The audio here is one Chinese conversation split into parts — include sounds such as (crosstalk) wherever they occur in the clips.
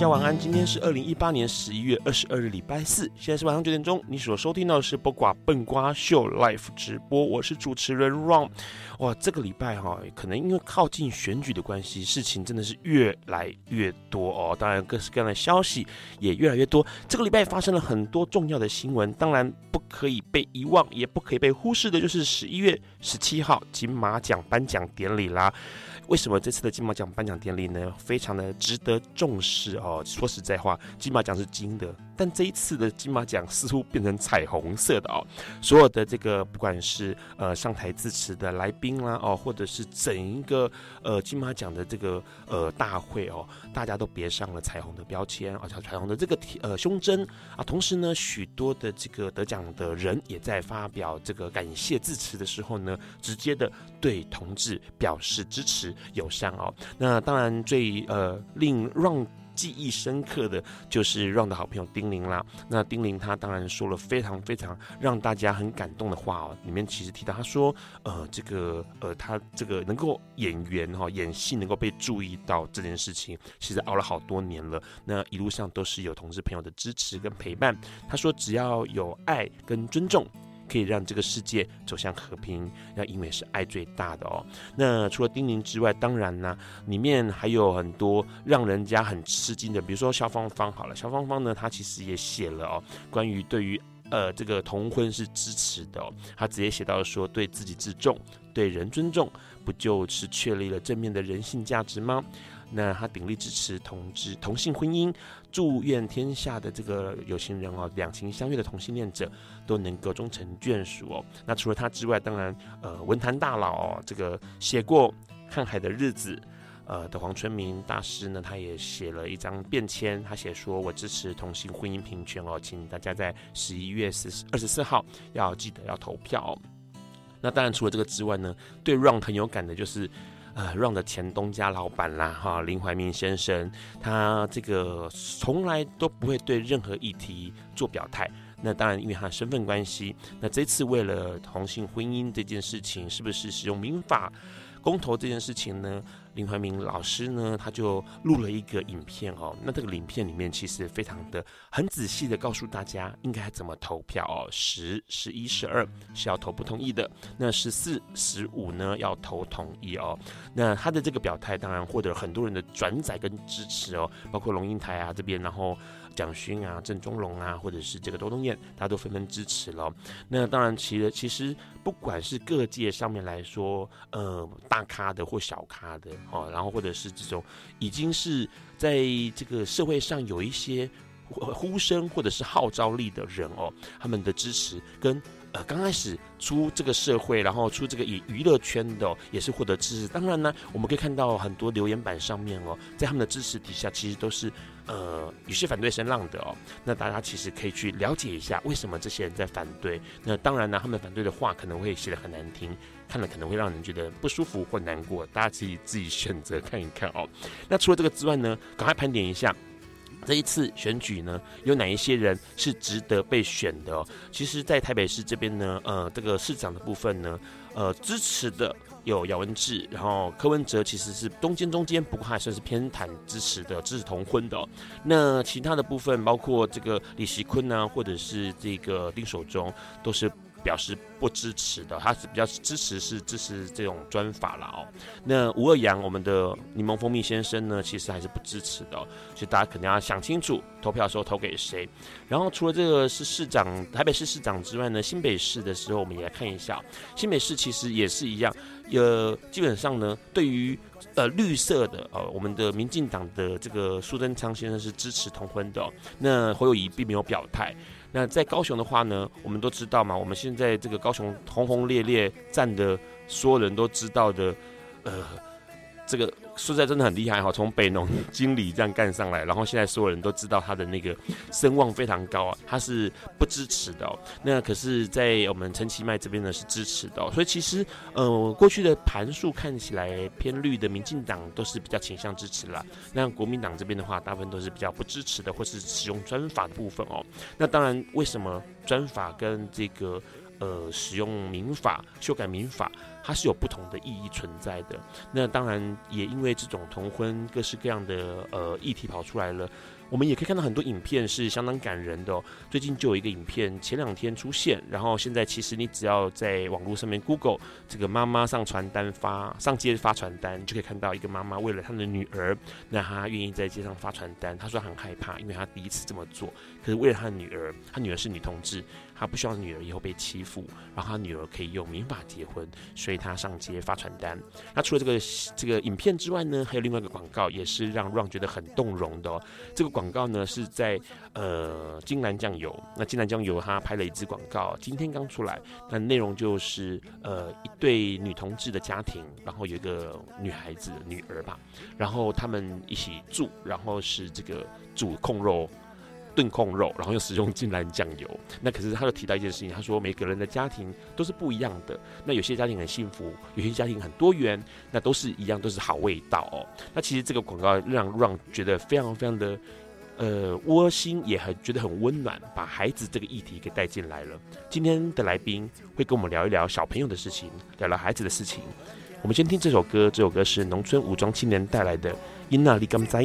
大家晚安，今天是二零一八年十一月二十二日，礼拜四，现在是晚上九点钟。你所收听到的是播瓜笨瓜秀 Live 直播，我是主持人 Ron。哇，这个礼拜哈，可能因为靠近选举的关系，事情真的是越来越多哦。当然，各式各样的消息也越来越多。这个礼拜发生了很多重要的新闻，当然不可以被遗忘，也不可以被忽视的，就是十一月十七号金马奖颁奖典礼啦。为什么这次的金马奖颁奖典礼呢，非常的值得重视哦？说实在话，金马奖是金的，但这一次的金马奖似乎变成彩虹色的哦。所有的这个不管是呃上台致辞的来宾啦哦，或者是整一个呃金马奖的这个呃大会哦，大家都别上了彩虹的标签，而且彩虹的这个呃胸针啊。同时呢，许多的这个得奖的人也在发表这个感谢致辞的时候呢，直接的对同志表示支持。友善哦，那当然最呃令让记忆深刻的就是 Ron 的好朋友丁玲啦。那丁玲她当然说了非常非常让大家很感动的话哦，里面其实提到她说呃这个呃她这个能够演员哈演戏能够被注意到这件事情，其实熬了好多年了。那一路上都是有同事朋友的支持跟陪伴。她说只要有爱跟尊重。可以让这个世界走向和平，那因为是爱最大的哦。那除了丁宁之外，当然呢，里面还有很多让人家很吃惊的，比如说肖芳芳。好了，肖芳芳呢，她其实也写了哦，关于对于呃这个同婚是支持的哦，她直接写到说，对自己自重，对人尊重，不就是确立了正面的人性价值吗？那他鼎力支持同志同性婚姻，祝愿天下的这个有情人哦，两情相悦的同性恋者都能够终成眷属哦。那除了他之外，当然呃文坛大佬哦，这个写过《看海的日子》呃的黄春明大师呢，他也写了一张便签，他写说我支持同性婚姻平权哦，请大家在十一月十二十四号要记得要投票。那当然除了这个之外呢，对 Ron 很有感的就是。呃，Ron 的前东家老板啦，哈，林怀民先生，他这个从来都不会对任何议题做表态。那当然，因为他身份关系，那这次为了同性婚姻这件事情，是不是使用民法？公投这件事情呢，林怀民老师呢，他就录了一个影片哦。那这个影片里面其实非常的很仔细的告诉大家应该怎么投票哦。十、十一、十二是要投不同意的，那十四、十五呢要投同意哦。那他的这个表态当然获得很多人的转载跟支持哦，包括龙应台啊这边，然后。蒋勋啊，郑中龙啊，或者是这个周东燕，大家都纷纷支持了。那当然，其实其实不管是各界上面来说，呃，大咖的或小咖的哦，然后或者是这种已经是在这个社会上有一些呼声或者是号召力的人哦，他们的支持跟。呃，刚开始出这个社会，然后出这个以娱乐圈的、也是获得支持。当然呢，我们可以看到很多留言板上面哦，在他们的支持底下，其实都是呃有些反对声浪的哦。那大家其实可以去了解一下，为什么这些人在反对。那当然呢，他们反对的话可能会写得很难听，看了可能会让人觉得不舒服或难过。大家自己自己选择看一看哦。那除了这个之外呢，赶快盘点一下。这一次选举呢，有哪一些人是值得被选的？其实，在台北市这边呢，呃，这个市长的部分呢，呃，支持的有姚文智，然后柯文哲其实是中间中间，不过还算是偏袒支持的，支持同婚的。那其他的部分，包括这个李锡坤呢，或者是这个丁守中，都是。表示不支持的，他是比较支持是支持这种专法了哦。那吴二阳，我们的柠檬蜂蜜先生呢，其实还是不支持的，所以大家肯定要想清楚，投票的时候投给谁。然后除了这个是市长，台北市市长之外呢，新北市的时候我们也来看一下，新北市其实也是一样，呃，基本上呢，对于呃绿色的呃我们的民进党的这个苏贞昌先生是支持同婚的，那侯友宜并没有表态。那在高雄的话呢，我们都知道嘛，我们现在这个高雄轰轰烈烈站的，所有人都知道的，呃。这个说实在真的很厉害哈，从北农经理这样干上来，然后现在所有人都知道他的那个声望非常高啊，他是不支持的哦。那可是，在我们陈其迈这边呢是支持的。所以其实呃，过去的盘数看起来偏绿的民进党都是比较倾向支持啦。那国民党这边的话，大部分都是比较不支持的，或是使用专法的部分哦。那当然，为什么专法跟这个呃使用民法修改民法？它是有不同的意义存在的。那当然也因为这种同婚各式各样的呃议题跑出来了，我们也可以看到很多影片是相当感人的。最近就有一个影片，前两天出现，然后现在其实你只要在网络上面 Google 这个妈妈上传单发上街发传单，就可以看到一个妈妈为了她的女儿，那她愿意在街上发传单。她说很害怕，因为她第一次这么做，可是为了他的女儿，他女儿是女同志。他不希望女儿以后被欺负，然后他女儿可以用民法结婚，所以他上街发传单。那除了这个这个影片之外呢，还有另外一个广告，也是让 Ron 觉得很动容的哦。这个广告呢是在呃金兰酱油，那金兰酱油他拍了一支广告，今天刚出来。那内容就是呃一对女同志的家庭，然后有一个女孩子女儿吧，然后他们一起住，然后是这个煮控肉。炖控肉，然后又使用金兰酱油。那可是他就提到一件事情，他说每个人的家庭都是不一样的。那有些家庭很幸福，有些家庭很多元，那都是一样，都是好味道哦。那其实这个广告让让觉得非常非常的呃窝心，也很觉得很温暖，把孩子这个议题给带进来了。今天的来宾会跟我们聊一聊小朋友的事情，聊聊孩子的事情。我们先听这首歌，这首歌是农村武装青年带来的《因那利甘哉》。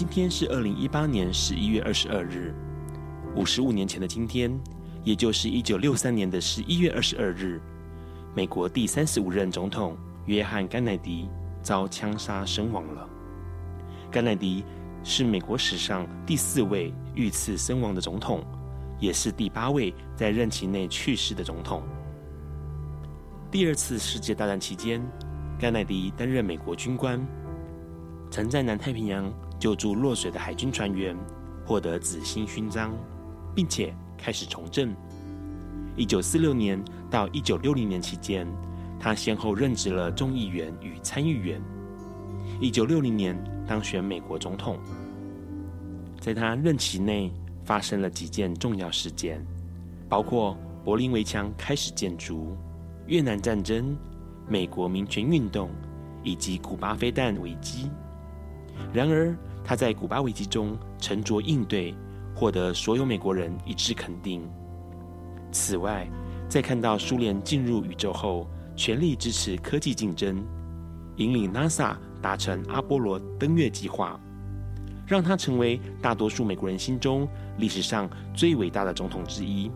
今天是二零一八年十一月二十二日，五十五年前的今天，也就是一九六三年的十一月二十二日，美国第三十五任总统约翰·甘乃迪遭枪杀身亡了。甘乃迪是美国史上第四位遇刺身亡的总统，也是第八位在任期内去世的总统。第二次世界大战期间，甘乃迪担任美国军官，曾在南太平洋。救助落水的海军船员，获得紫星勋章，并且开始从政。一九四六年到一九六零年期间，他先后任职了众议员与参议员。一九六零年当选美国总统。在他任期内，发生了几件重要事件，包括柏林围墙开始建筑、越南战争、美国民权运动以及古巴飞弹危机。然而，他在古巴危机中沉着应对，获得所有美国人一致肯定。此外，在看到苏联进入宇宙后，全力支持科技竞争，引领 NASA 达成阿波罗登月计划，让他成为大多数美国人心中历史上最伟大的总统之一。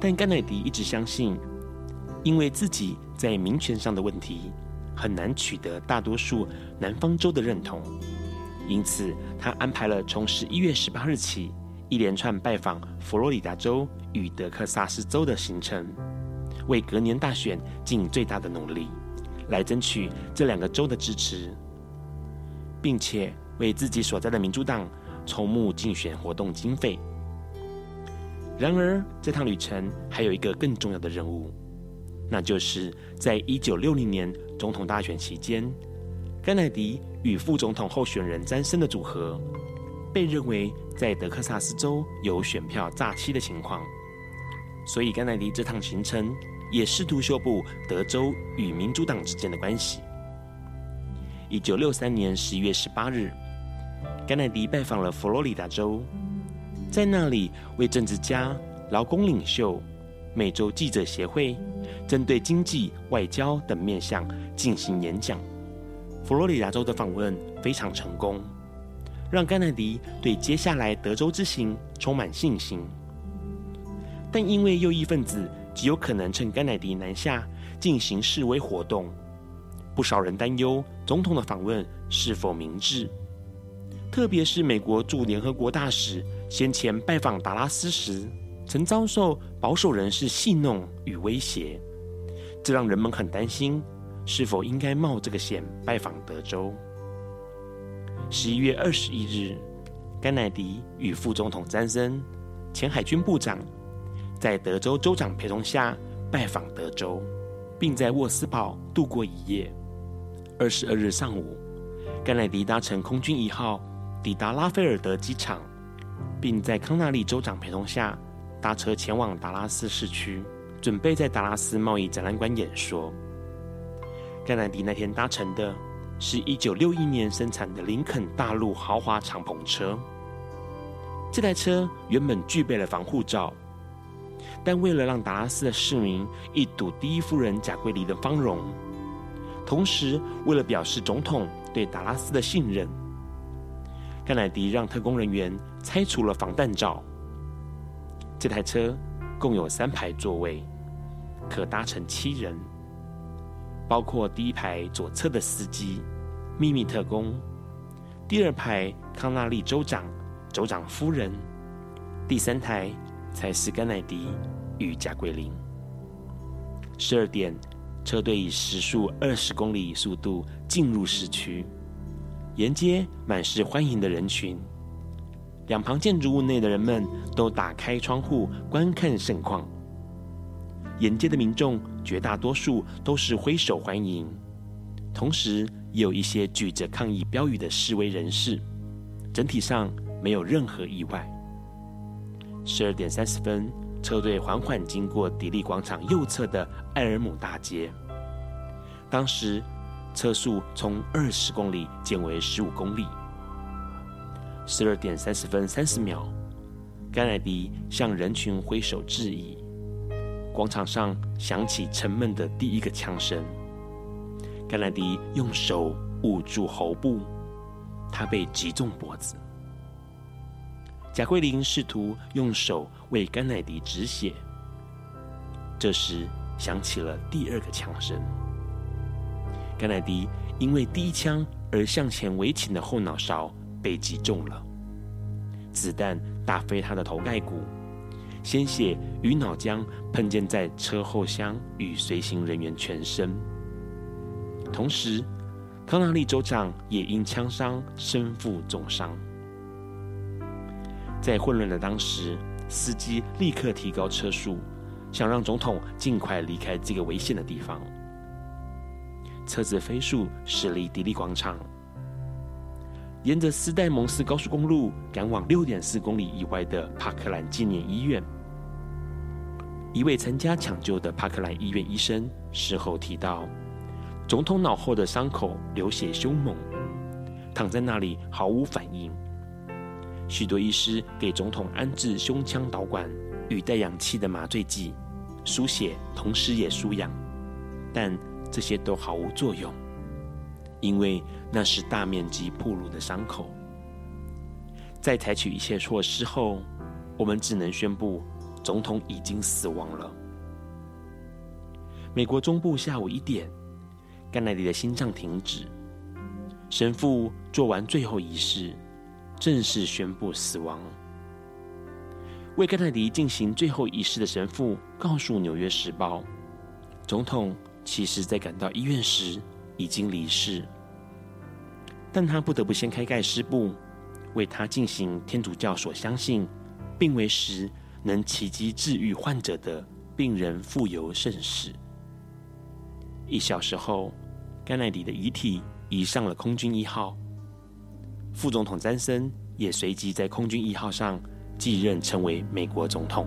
但甘乃迪一直相信，因为自己在民权上的问题，很难取得大多数南方州的认同。因此，他安排了从十一月十八日起一连串拜访佛罗里达州与德克萨斯州的行程，为隔年大选尽最大的努力，来争取这两个州的支持，并且为自己所在的民主党筹募竞选活动经费。然而，这趟旅程还有一个更重要的任务，那就是在一九六零年总统大选期间，甘乃迪与副总统候选人詹森的组合，被认为在德克萨斯州有选票诈欺的情况。所以，甘乃迪这趟行程也试图修补德州与民主党之间的关系。一九六三年十一月十八日，甘乃迪拜访了佛罗里达州。在那里，为政治家、劳工领袖、美洲记者协会，针对经济、外交等面向进行演讲。佛罗里达州的访问非常成功，让甘乃迪对接下来德州之行充满信心。但因为右翼分子极有可能趁甘乃迪南下进行示威活动，不少人担忧总统的访问是否明智。特别是美国驻联合国大使先前拜访达拉斯时，曾遭受保守人士戏弄与威胁，这让人们很担心是否应该冒这个险拜访德州。十一月二十一日，甘乃迪与副总统詹森、前海军部长在德州州长陪同下拜访德州，并在沃斯堡度过一夜。二十二日上午，甘乃迪搭乘空军一号。抵达拉菲尔德机场，并在康纳利州长陪同下搭车前往达拉斯市区，准备在达拉斯贸易展览馆演说。甘乃迪那天搭乘的是一九六一年生产的林肯大陆豪华敞篷车。这台车原本具备了防护罩，但为了让达拉斯的市民一睹第一夫人贾桂琳的芳容，同时为了表示总统对达拉斯的信任。甘乃迪让特工人员拆除了防弹罩。这台车共有三排座位，可搭乘七人，包括第一排左侧的司机秘密特工，第二排康纳利州长、州长夫人，第三台才是甘乃迪与贾桂琳。十二点，车队以时速二十公里速度进入市区。沿街满是欢迎的人群，两旁建筑物内的人们都打开窗户观看盛况。沿街的民众绝大多数都是挥手欢迎，同时也有一些举着抗议标语的示威人士。整体上没有任何意外。十二点三十分，车队缓缓经过迪利广场右侧的艾尔姆大街。当时。车速从二十公里减为十五公里。十二点三十分三十秒，甘乃迪向人群挥手致意。广场上响起沉闷的第一个枪声。甘乃迪用手捂住喉部，他被击中脖子。贾桂琳试图用手为甘乃迪止血。这时响起了第二个枪声。甘乃迪因为第一枪而向前围倾的后脑勺被击中了，子弹打飞他的头盖骨，鲜血与脑浆喷溅在车后厢与随行人员全身。同时，康纳利州长也因枪伤身负重伤。在混乱的当时，司机立刻提高车速，想让总统尽快离开这个危险的地方。车子飞速驶离迪利广场，沿着斯戴蒙斯高速公路赶往六点四公里以外的帕克兰纪念医院。一位参加抢救的帕克兰医院医生事后提到，总统脑后的伤口流血凶猛，躺在那里毫无反应。许多医师给总统安置胸腔导管与带氧气的麻醉剂，输血同时也输氧，但。这些都毫无作用，因为那是大面积暴露的伤口。在采取一切措施后，我们只能宣布总统已经死亡了。美国中部下午一点，甘乃迪的心脏停止，神父做完最后仪式，正式宣布死亡。为甘乃迪进行最后仪式的神父告诉《纽约时报》，总统。其实，在赶到医院时已经离世，但他不得不掀开盖尸布，为他进行天主教所相信，并为时能奇迹治愈患者的病人傅游圣史。一小时后，甘乃迪的遗体移上了空军一号，副总统詹森也随即在空军一号上继任，成为美国总统。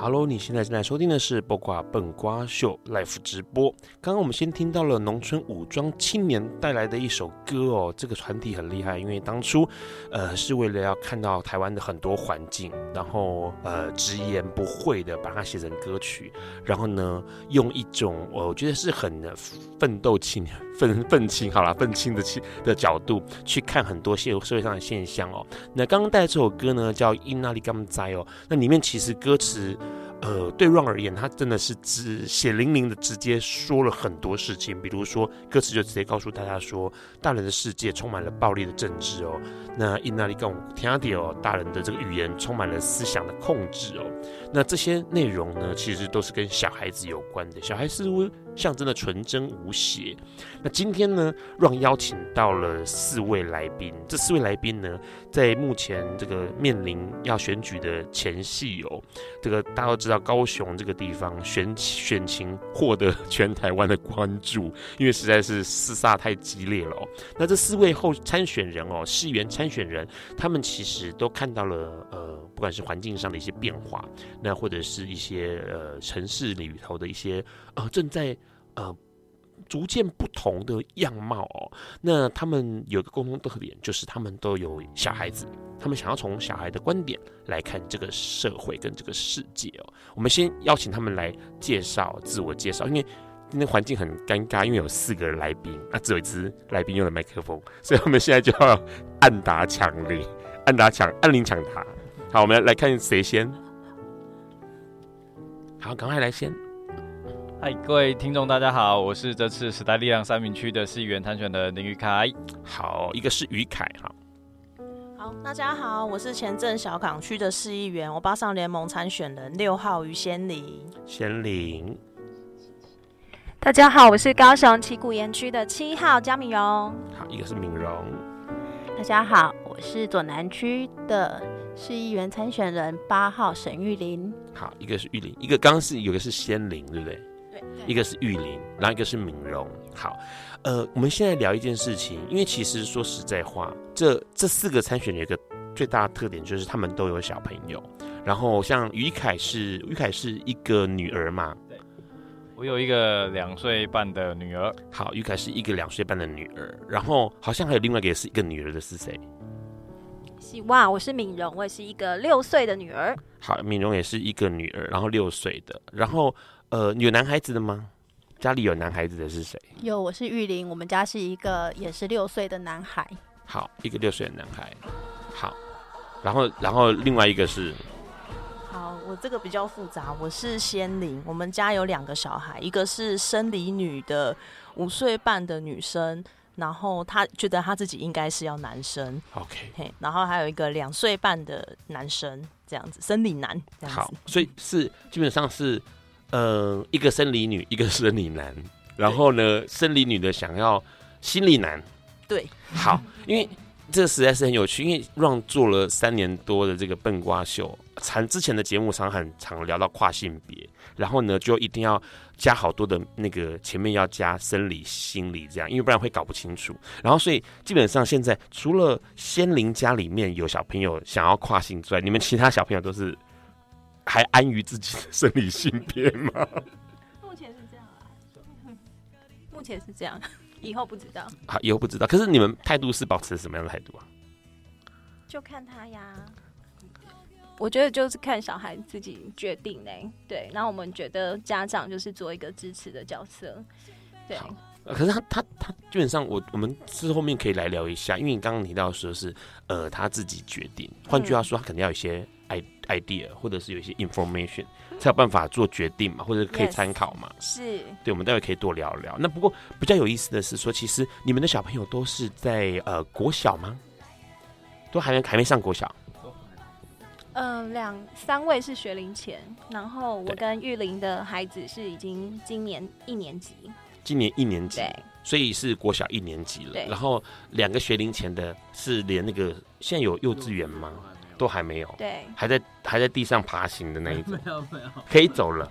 ？Hello，你现在正在收听的是《八卦笨瓜秀》Live 直播。刚刚我们先听到了农村武装青年带来的一首歌哦，这个团体很厉害，因为当初，呃，是为了要看到台湾的很多环境，然后呃，直言不讳的把它写成歌曲，然后呢，用一种我觉得是很奋斗青年。愤愤青，好啦，愤青的青的角度去看很多社社会上的现象哦。那刚刚带来这首歌呢，叫《因那里甘在》哦。那里面其实歌词。呃，对 Ron 而言，他真的是直血淋淋的直接说了很多事情，比如说歌词就直接告诉大家说，大人的世界充满了暴力的政治哦。那因那里跟我听到哦，大人的这个语言充满了思想的控制哦。那这些内容呢，其实都是跟小孩子有关的。小孩似乎象征的纯真无邪。那今天呢，Ron 邀请到了四位来宾，这四位来宾呢，在目前这个面临要选举的前夕哦，这个大家都知。道高雄这个地方选选情获得全台湾的关注，因为实在是厮杀太激烈了哦。那这四位候参选人哦，市员参选人，他们其实都看到了呃，不管是环境上的一些变化，那或者是一些呃城市里头的一些呃正在呃。逐渐不同的样貌哦，那他们有个共同特点，就是他们都有小孩子，他们想要从小孩的观点来看这个社会跟这个世界哦。我们先邀请他们来介绍自我介绍，因为今天环境很尴尬，因为有四个来宾，那只有一支来宾用了麦克风，所以我们现在就要 (laughs) 按答抢铃，按答抢按铃抢答。好，我们来看谁先。好，赶快来先。嗨，各位听众，大家好，我是这次时代力量三民区的市议员参选的林玉凯。好，一个是于凯哈。好，大家好，我是前镇小港区的市议员，我巴上联盟参选人六号于仙林。仙林。大家好，我是高雄旗鼓盐区的七号江敏荣。好，一个是敏荣。大家好，我是左南区的市议员参选人八号沈玉林。好，一个是玉林，一个刚刚是有个是仙林，对不对？一个是玉林，然后一个是敏荣。好，呃，我们现在聊一件事情，因为其实说实在话，这这四个参选人有一个最大的特点，就是他们都有小朋友。然后像于凯是于凯是一个女儿嘛？对，我有一个两岁半的女儿。好，于凯是一个两岁半的女儿。然后好像还有另外一个也是一个女儿的是谁？希望我是敏荣，我也是一个六岁的女儿。好，敏荣也是一个女儿，然后六岁的，然后。呃，有男孩子的吗？家里有男孩子的是谁？有，我是玉玲。我们家是一个也是六岁的男孩。好，一个六岁的男孩。好，然后然后另外一个是。好，我这个比较复杂。我是仙灵，我们家有两个小孩，一个是生理女的五岁半的女生，然后她觉得她自己应该是要男生。OK。嘿，然后还有一个两岁半的男生，这样子，生理男这样子。好，所以是基本上是。呃，一个生理女，一个生理男，然后呢，生理女的想要心理男，对，好，因为这个实在是很有趣，因为 Ron 做了三年多的这个笨瓜秀，常之前的节目常很常聊到跨性别，然后呢，就一定要加好多的那个前面要加生理、心理这样，因为不然会搞不清楚。然后所以基本上现在除了仙灵家里面有小朋友想要跨性之外，你们其他小朋友都是。还安于自己的生理性别吗？(laughs) 目前是这样啊，目前是这样，以后不知道。好，以后不知道。可是你们态度是保持什么样的态度啊？就看他呀。我觉得就是看小孩自己决定嘞。对，然后我们觉得家长就是做一个支持的角色。对。可是他他他基本上我，我我们是后面可以来聊一下，因为你刚刚提到说是呃他自己决定，换句话说，他肯定要有一些 idea 或者是有一些 information 才有办法做决定嘛，或者可以参考嘛。Yes, 是，对，我们待会可以多聊聊。那不过比较有意思的是说，其实你们的小朋友都是在呃国小吗？都还没还没上国小？嗯，两三位是学龄前，然后我跟玉玲的孩子是已经今年一年级。今年一年级，所以是国小一年级了。然后两个学龄前的是连那个现在有幼稚园吗？都还没有。对，还在还在地上爬行的那一种。(laughs) 没有没有，可以走了。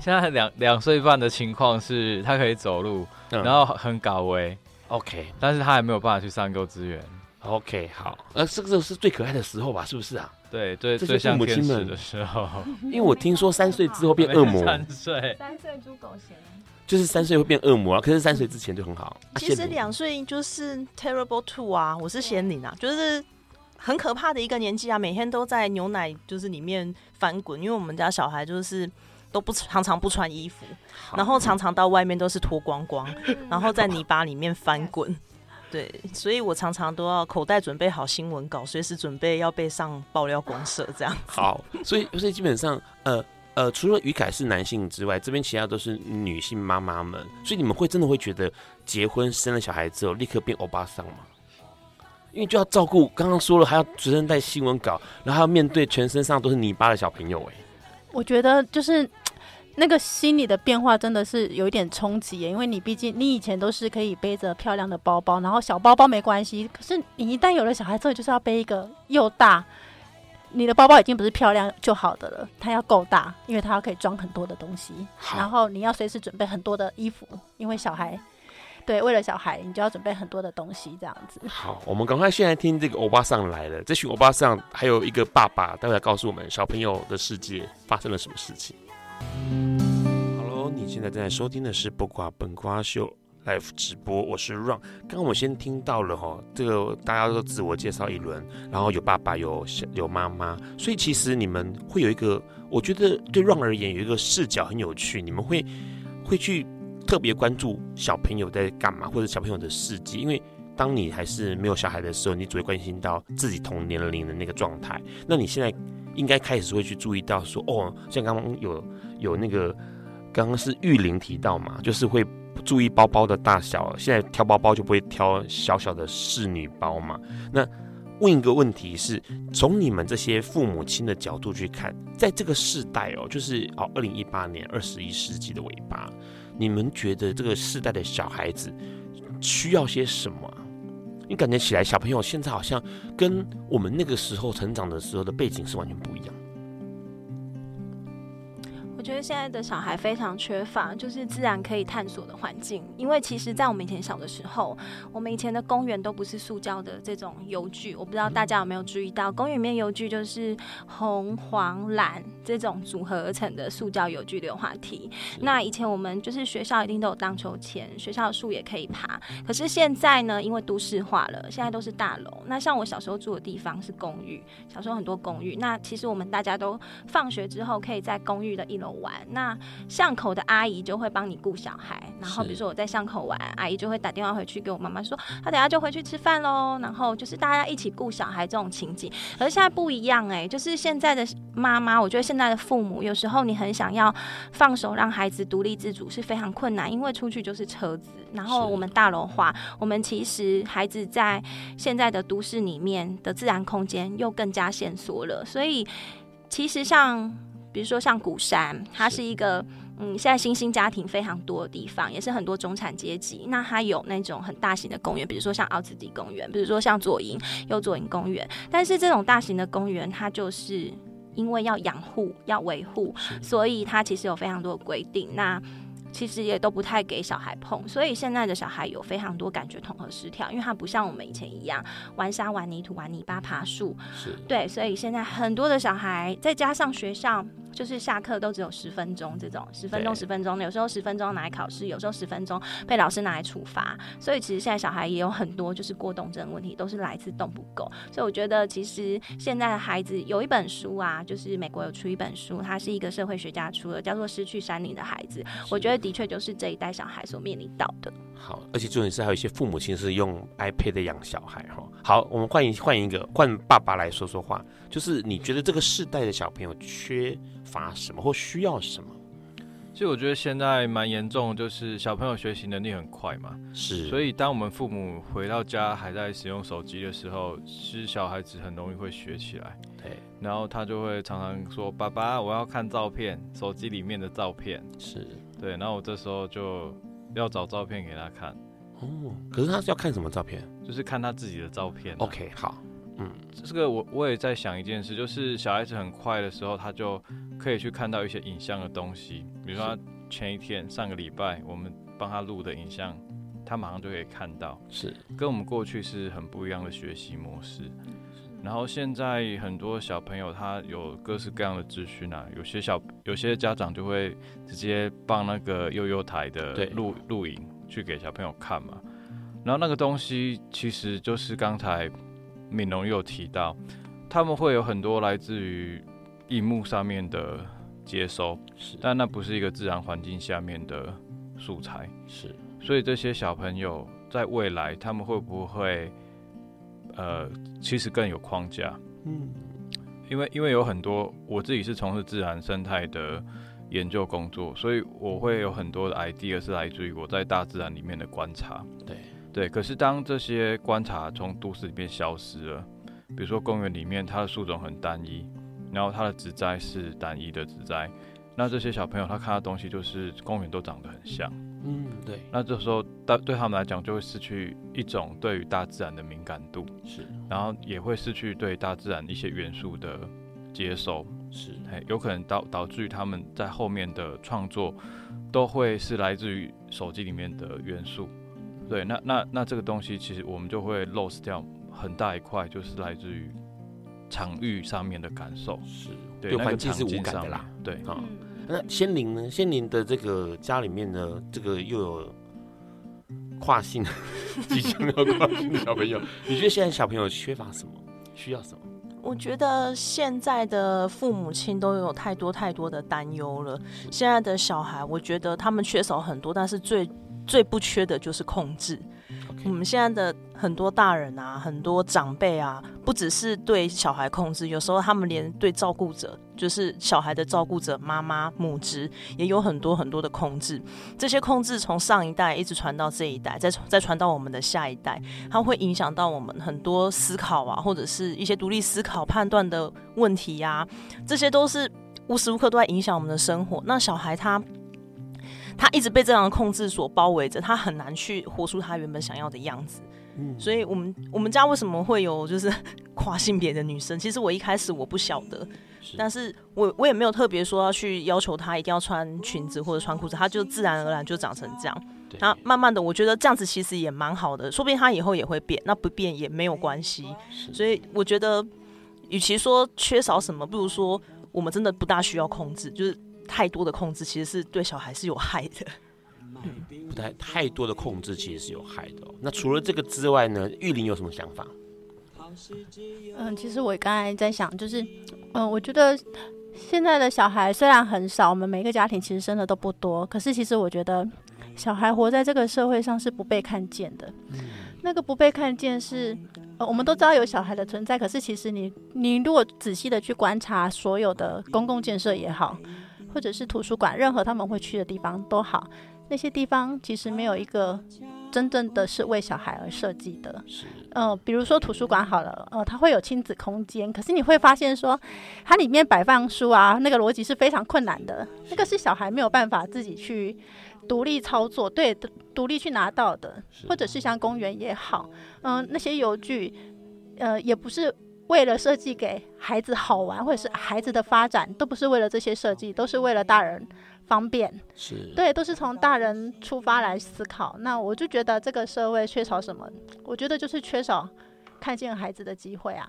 现在两两岁半的情况是，他可以走路，嗯、然后很高危。OK，但是他还没有办法去上幼稚园。OK，好，呃，这个是最可爱的时候吧？是不是啊？对对，最像天使的时候。因为我听说三岁之后变 (laughs) 恶魔。三岁，三岁猪狗嫌。就是三岁会变恶魔啊，可是三岁之前就很好。其实两岁就是 terrible two 啊，我是仙女啊，就是很可怕的一个年纪啊，每天都在牛奶就是里面翻滚，因为我们家小孩就是都不常常不穿衣服，然后常常到外面都是脱光光，然后在泥巴里面翻滚。(laughs) 对，所以我常常都要口袋准备好新闻稿，随时准备要被上爆料公社这样。好，所以所以基本上呃。呃，除了于凯是男性之外，这边其他都是女性妈妈们，所以你们会真的会觉得结婚生了小孩之后立刻变欧巴桑吗？因为就要照顾，刚刚说了还要随身带新闻稿，然后还要面对全身上都是泥巴的小朋友。哎，我觉得就是那个心理的变化真的是有一点冲击，因为你毕竟你以前都是可以背着漂亮的包包，然后小包包没关系，可是你一旦有了小孩之后，就是要背一个又大。你的包包已经不是漂亮就好的了，它要够大，因为它要可以装很多的东西。然后你要随时准备很多的衣服，因为小孩，对，为了小孩，你就要准备很多的东西，这样子。好，我们赶快现在听这个欧巴桑来了。这群欧巴桑还有一个爸爸，待会来告诉我们小朋友的世界发生了什么事情。Hello，你现在正在收听的是《不瓜本瓜秀》。Live 直播，我是 Ron。刚刚我先听到了哈，这个大家都自我介绍一轮，然后有爸爸有有妈妈，所以其实你们会有一个，我觉得对 Ron 而言有一个视角很有趣，你们会会去特别关注小朋友在干嘛，或者小朋友的事迹，因为当你还是没有小孩的时候，你只会关心到自己同年龄的那个状态。那你现在应该开始会去注意到说，哦，像刚刚有有那个刚刚是玉玲提到嘛，就是会。注意包包的大小，现在挑包包就不会挑小小的侍女包嘛？那问一个问题是，从你们这些父母亲的角度去看，在这个世代哦，就是哦，二零一八年二十一世纪的尾巴，你们觉得这个世代的小孩子需要些什么？你感觉起来，小朋友现在好像跟我们那个时候成长的时候的背景是完全不一样。我觉得现在的小孩非常缺乏，就是自然可以探索的环境。因为其实，在我们以前小的时候，我们以前的公园都不是塑胶的这种油具。我不知道大家有没有注意到，公园里面油具就是红、黄、蓝这种组合而成的塑胶游具溜滑梯。那以前我们就是学校一定都有荡秋千，学校的树也可以爬。可是现在呢，因为都市化了，现在都是大楼。那像我小时候住的地方是公寓，小时候很多公寓。那其实我们大家都放学之后可以在公寓的一楼。玩，那巷口的阿姨就会帮你顾小孩，然后比如说我在巷口玩，阿姨就会打电话回去给我妈妈说，她等下就回去吃饭喽。然后就是大家一起顾小孩这种情景，可是现在不一样哎、欸，就是现在的妈妈，我觉得现在的父母有时候你很想要放手让孩子独立自主是非常困难，因为出去就是车子，然后我们大楼化，我们其实孩子在现在的都市里面的自然空间又更加限缩了，所以其实像。比如说像鼓山，它是一个嗯，现在新兴家庭非常多的地方，也是很多中产阶级。那它有那种很大型的公园，比如说像奥兹迪公园，比如说像左营右左营公园。但是这种大型的公园，它就是因为要养护、要维护，所以它其实有非常多的规定。那其实也都不太给小孩碰，所以现在的小孩有非常多感觉统合失调，因为他不像我们以前一样玩沙、玩泥土、玩泥巴、爬树。是。对，所以现在很多的小孩，再加上学校就是下课都只有十分钟这种，十分钟十分钟，有时候十分钟拿来考试，有时候十分钟被老师拿来处罚，所以其实现在小孩也有很多就是过动症问题，都是来自动不够。所以我觉得其实现在的孩子有一本书啊，就是美国有出一本书，它是一个社会学家出的，叫做《失去山林的孩子》。我觉得的确就是这一代小孩所面临到的。好，而且重点是还有一些父母亲是用 iPad 养小孩哈。好，我们换一换一个，换爸爸来说说话，就是你觉得这个世代的小朋友缺乏什么或需要什么？其实我觉得现在蛮严重，就是小朋友学习能力很快嘛，是，所以当我们父母回到家还在使用手机的时候，其实小孩子很容易会学起来。对，然后他就会常常说：“爸爸，我要看照片，手机里面的照片。”是对，然后我这时候就。要找照片给他看，哦，可是他是要看什么照片？就是看他自己的照片。OK，好，嗯，这个我我也在想一件事，就是小孩子很快的时候，他就可以去看到一些影像的东西，比如说他前一天、上个礼拜我们帮他录的影像，他马上就可以看到，是跟我们过去是很不一样的学习模式。然后现在很多小朋友他有各式各样的资讯啊，有些小有些家长就会直接放那个幼幼台的录录影去给小朋友看嘛。然后那个东西其实就是刚才敏龙有提到，他们会有很多来自于荧幕上面的接收，是，但那不是一个自然环境下面的素材，是。所以这些小朋友在未来他们会不会？呃，其实更有框架，嗯，因为因为有很多我自己是从事自然生态的研究工作，所以我会有很多的 idea 是来自于我在大自然里面的观察，对对。可是当这些观察从都市里面消失了，比如说公园里面它的树种很单一，然后它的植栽是单一的植栽，那这些小朋友他看到东西就是公园都长得很像。嗯，对。那这时候，对对他们来讲，就会失去一种对于大自然的敏感度，是。然后也会失去对大自然一些元素的接收，是。有可能导导致于他们在后面的创作，都会是来自于手机里面的元素。对，那那那这个东西，其实我们就会 lose 掉很大一块，就是来自于场域上面的感受，是对环境是无感的啦，对啊。嗯那仙灵呢？仙灵的这个家里面呢，这个又有跨性，(laughs) 即将要跨性的小朋友，你觉得现在小朋友缺乏什么？需要什么？我觉得现在的父母亲都有太多太多的担忧了。现在的小孩，我觉得他们缺少很多，但是最最不缺的就是控制。我们现在的很多大人啊，很多长辈啊，不只是对小孩控制，有时候他们连对照顾者，就是小孩的照顾者妈妈母职，也有很多很多的控制。这些控制从上一代一直传到这一代，再再传到我们的下一代，它会影响到我们很多思考啊，或者是一些独立思考判断的问题呀、这些都是无时无刻都在影响我们的生活。那小孩他。他一直被这样的控制所包围着，他很难去活出他原本想要的样子。嗯，所以我们我们家为什么会有就是 (laughs) 跨性别的女生？其实我一开始我不晓得，是但是我我也没有特别说要去要求她一定要穿裙子或者穿裤子，她就自然而然就长成这样。对那慢慢的，我觉得这样子其实也蛮好的，说不定她以后也会变，那不变也没有关系。所以我觉得，与其说缺少什么，不如说我们真的不大需要控制，就是。太多的控制其实是对小孩是有害的，嗯，不太太多的控制其实是有害的哦。那除了这个之外呢，玉玲有什么想法？嗯，其实我刚才在想，就是，嗯，我觉得现在的小孩虽然很少，我们每个家庭其实生的都不多，可是其实我觉得小孩活在这个社会上是不被看见的。嗯，那个不被看见是，呃，我们都知道有小孩的存在，可是其实你你如果仔细的去观察所有的公共建设也好。或者是图书馆，任何他们会去的地方都好，那些地方其实没有一个真正的是为小孩而设计的。嗯，呃，比如说图书馆好了，呃，它会有亲子空间，可是你会发现说，它里面摆放书啊，那个逻辑是非常困难的，那个是小孩没有办法自己去独立操作，对，独立去拿到的。或者是像公园也好，嗯、呃，那些游具，呃，也不是。为了设计给孩子好玩，或者是孩子的发展，都不是为了这些设计，都是为了大人方便。是，对，都是从大人出发来思考。那我就觉得这个社会缺少什么？我觉得就是缺少看见孩子的机会啊，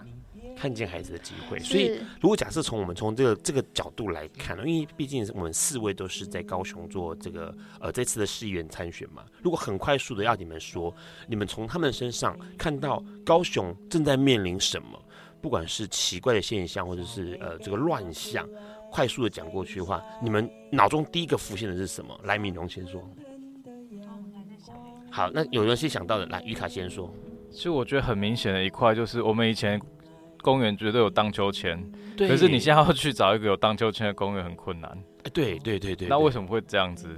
看见孩子的机会。所以，如果假设从我们从这个这个角度来看，因为毕竟我们四位都是在高雄做这个呃这次的市议员参选嘛，如果很快速的要你们说，你们从他们身上看到高雄正在面临什么，不管是奇怪的现象，或者是呃这个乱象，快速的讲过去的话，你们脑中第一个浮现的是什么？来，敏荣先说。好，那有人先想到的，来，于卡先说。其实我觉得很明显的一块就是，我们以前公园绝对有荡秋千，可是你现在要去找一个有荡秋千的公园很困难。哎，对对对对。那为什么会这样子？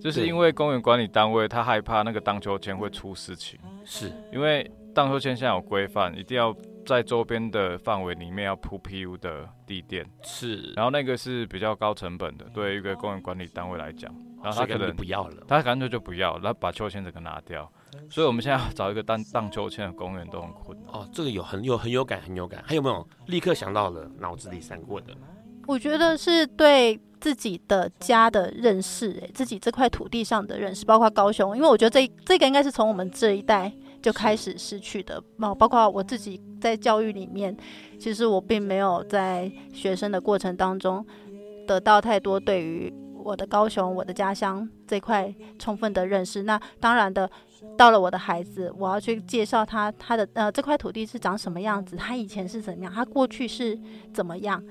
就是因为公园管理单位他害怕那个荡秋千会出事情。是。因为荡秋千现在有规范，一定要在周边的范围里面要铺 PU 的地垫。是。然后那个是比较高成本的，对于一个公园管理单位来讲。然后他可能不要了，他干脆就不要，然后把秋千整个拿掉。所以我们现在要找一个荡荡秋千的公园都很困难。哦，这个有很有很有感，很有感。还有没有立刻想到了脑子里闪过的？我觉得是对自己的家的认识，哎，自己这块土地上的认识，包括高雄，因为我觉得这这个应该是从我们这一代就开始失去的。包包括我自己在教育里面，其实我并没有在学生的过程当中得到太多对于。我的高雄，我的家乡这块充分的认识。那当然的，到了我的孩子，我要去介绍他，他的呃这块土地是长什么样子，他以前是怎么样，他过去是怎么样。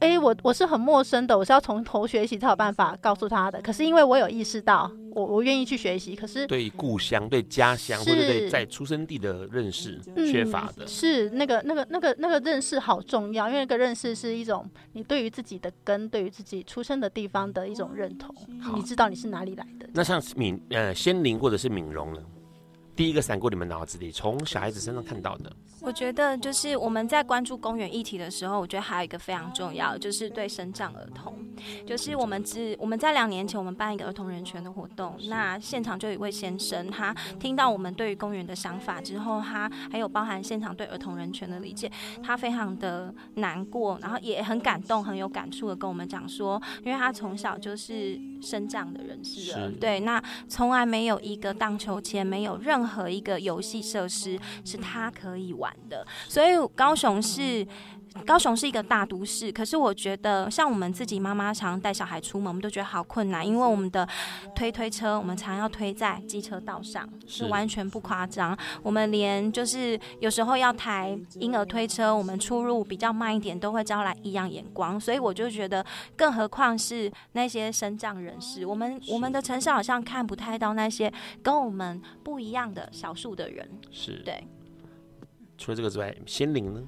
诶、欸，我我是很陌生的，我是要从头学习才有办法告诉他的。可是因为我有意识到，我我愿意去学习。可是对故乡、对家乡或者对在出生地的认识缺乏的，嗯、是那个那个那个那个认识好重要，因为那个认识是一种你对于自己的根、对于自己出生的地方的一种认同。你知道你是哪里来的？那像敏呃仙灵或者是敏荣呢？第一个闪过你们脑子里，从小孩子身上看到的。我觉得就是我们在关注公园议题的时候，我觉得还有一个非常重要，就是对生长儿童。就是我们只我们在两年前我们办一个儿童人权的活动，那现场就有一位先生，他听到我们对于公园的想法之后，他还有包含现场对儿童人权的理解，他非常的难过，然后也很感动，很有感触的跟我们讲说，因为他从小就是生长的人士了，对，那从来没有一个荡秋千，没有任何。和一个游戏设施是他可以玩的，所以高雄是。高雄是一个大都市，可是我觉得像我们自己妈妈常带小孩出门，我们都觉得好困难，因为我们的推推车，我们常要推在机车道上，是完全不夸张。我们连就是有时候要抬婴儿推车，我们出入比较慢一点，都会招来异样眼光。所以我就觉得，更何况是那些身障人士，我们我们的城市好像看不太到那些跟我们不一样的少数的人。是对。除了这个之外，仙灵呢？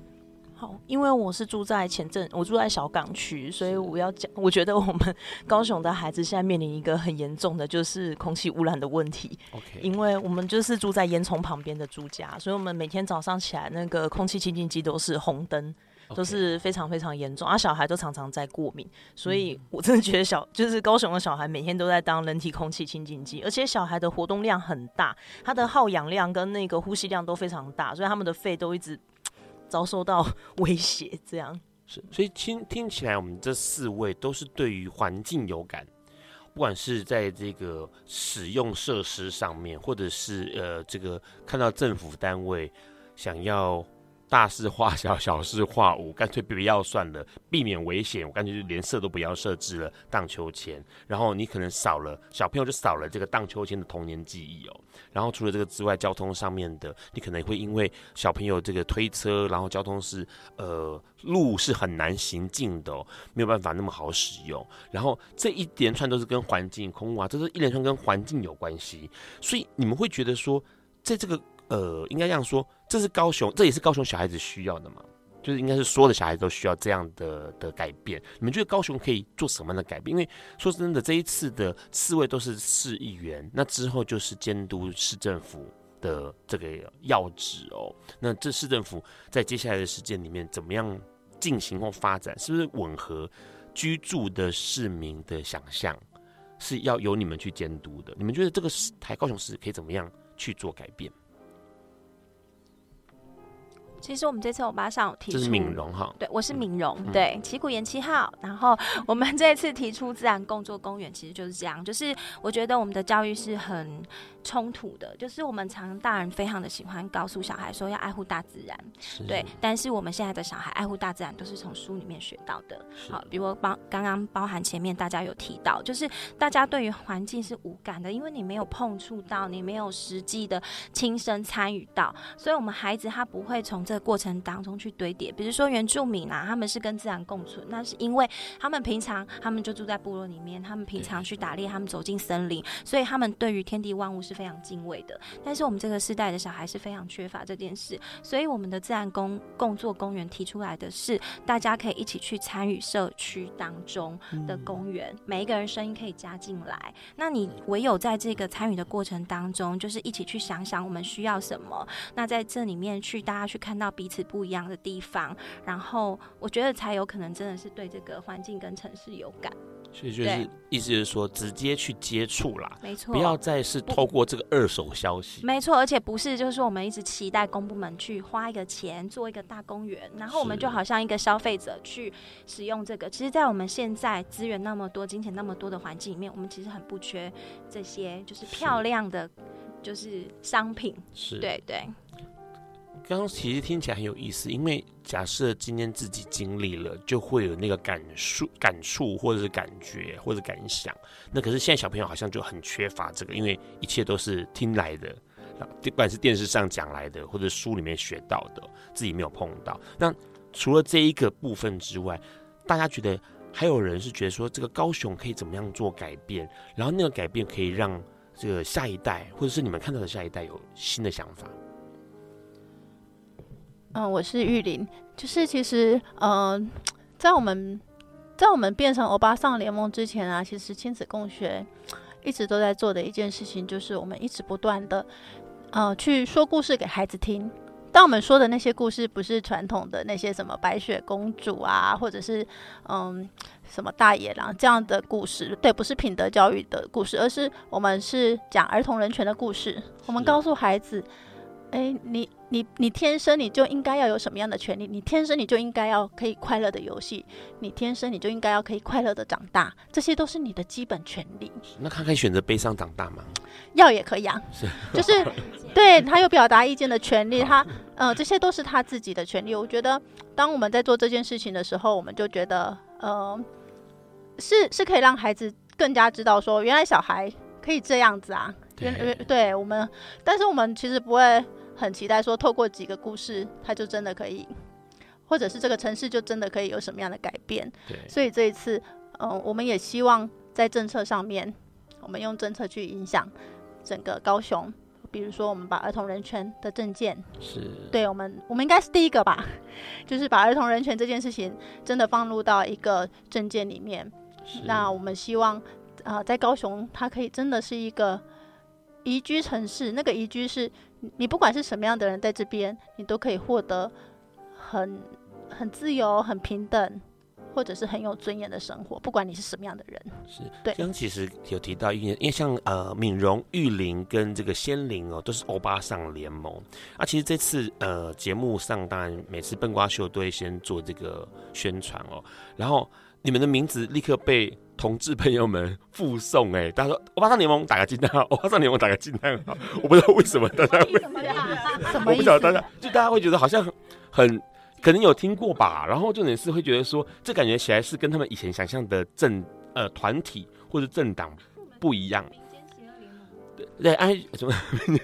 因为我是住在前镇，我住在小港区，所以我要讲，我觉得我们高雄的孩子现在面临一个很严重的，就是空气污染的问题。Okay. 因为我们就是住在烟囱旁边的住家，所以我们每天早上起来，那个空气清净机都是红灯.都是非常非常严重，而、啊、小孩都常常在过敏，所以我真的觉得小，就是高雄的小孩每天都在当人体空气清净机，而且小孩的活动量很大，他的耗氧量跟那个呼吸量都非常大，所以他们的肺都一直。遭受到威胁，这样是，所以听听起来，我们这四位都是对于环境有感，不管是在这个使用设施上面，或者是呃，这个看到政府单位想要。大事化小，小事化无，干脆不要算了，避免危险。我干脆就连设都不要设置了，荡秋千。然后你可能少了小朋友，就少了这个荡秋千的童年记忆哦。然后除了这个之外，交通上面的，你可能会因为小朋友这个推车，然后交通是呃路是很难行进的，没有办法那么好使用。然后这一连串都是跟环境空啊，这是一连串跟环境有关系。所以你们会觉得说，在这个。呃，应该这样说，这是高雄，这也是高雄小孩子需要的嘛？就是应该是所有的小孩子都需要这样的的改变。你们觉得高雄可以做什么样的改变？因为说真的，这一次的四位都是市议员，那之后就是监督市政府的这个要职哦。那这市政府在接下来的时间里面怎么样进行或发展？是不是吻合居住的市民的想象？是要由你们去监督的？你们觉得这个台高雄市可以怎么样去做改变？其实我们这次欧巴桑有提出，这是敏荣哈，对，我是敏荣，嗯、对，旗鼓岩七号。然后我们这次提出自然共作公园，其实就是这样，就是我觉得我们的教育是很冲突的，就是我们常大人非常的喜欢告诉小孩说要爱护大自然，对，但是我们现在的小孩爱护大自然都是从书里面学到的，好，比如包刚刚包含前面大家有提到，就是大家对于环境是无感的，因为你没有碰触到，你没有实际的亲身参与到，所以我们孩子他不会从这个过程当中去堆叠。比如说原住民啊，他们是跟自然共存，那是因为他们平常他们就住在部落里面，他们平常去打猎，他们走进森林，所以他们对于天地万物是非常敬畏的。但是我们这个世代的小孩是非常缺乏这件事，所以我们的自然公共作公园提出来的是，大家可以一起去参与社区当中的公园，嗯、每一个人声音可以加进来。那你唯有在这个参与的过程当中，就是一起去想想我们需要什么。那在这里面去，大家去看到彼此不一样的地方，然后我觉得才有可能真的是对这个环境跟城市有感。所以就是意思就是说，直接去接触啦，没错，不要再是透过这个二手消息。没错，而且不是就是说我们一直期待公部门去花一个钱做一个大公园，然后我们就好像一个消费者去使用这个。其实，在我们现在资源那么多、金钱那么多的环境里面，我们其实很不缺这些就是漂亮的，就是商品。是，对对。刚刚其实听起来很有意思，因为假设今天自己经历了，就会有那个感触、感触或者是感觉或者感想。那可是现在小朋友好像就很缺乏这个，因为一切都是听来的，不管是电视上讲来的，或者书里面学到的，自己没有碰到。那除了这一个部分之外，大家觉得还有人是觉得说，这个高雄可以怎么样做改变？然后那个改变可以让这个下一代，或者是你们看到的下一代有新的想法。嗯，我是玉林，就是其实，嗯、呃，在我们，在我们变成欧巴桑联盟之前啊，其实亲子共学一直都在做的一件事情，就是我们一直不断的，呃，去说故事给孩子听。但我们说的那些故事，不是传统的那些什么白雪公主啊，或者是嗯什么大野狼这样的故事，对，不是品德教育的故事，而是我们是讲儿童人权的故事。我们告诉孩子。哎，你你你天生你就应该要有什么样的权利？你天生你就应该要可以快乐的游戏，你天生你就应该要可以快乐的长大，这些都是你的基本权利。那他可以选择悲伤长大吗？(laughs) 要也可以啊，是 (laughs) 就是对他有表达意见的权利，他呃这些都是他自己的权利。我觉得当我们在做这件事情的时候，我们就觉得呃是是可以让孩子更加知道说，原来小孩可以这样子啊。对，对，对我们，但是我们其实不会。很期待说，透过几个故事，他就真的可以，或者是这个城市就真的可以有什么样的改变。对，所以这一次，嗯、呃，我们也希望在政策上面，我们用政策去影响整个高雄。比如说，我们把儿童人权的证件，是对我们，我们应该是第一个吧，就是把儿童人权这件事情真的放入到一个证件里面。那我们希望，啊、呃，在高雄，它可以真的是一个宜居城市。那个宜居是。你不管是什么样的人在这边，你都可以获得很很自由、很平等，或者是很有尊严的生活。不管你是什么样的人，是对。刚其实有提到，因为因为像呃敏荣、玉玲跟这个仙灵哦，都是欧巴桑联盟。啊，其实这次呃节目上，当然每次笨瓜秀都会先做这个宣传哦，然后你们的名字立刻被。同志朋友们附送哎，大家说我巴上联盟打个惊叹号，(laughs) 我巴上联盟打个惊叹号，我不知道为什么大家会，(laughs) 我不晓得大家就大家会觉得好像很可能有听过吧，然后重点是会觉得说，这感觉起来是跟他们以前想象的政呃团体或者政党不一样。对，哎，什么？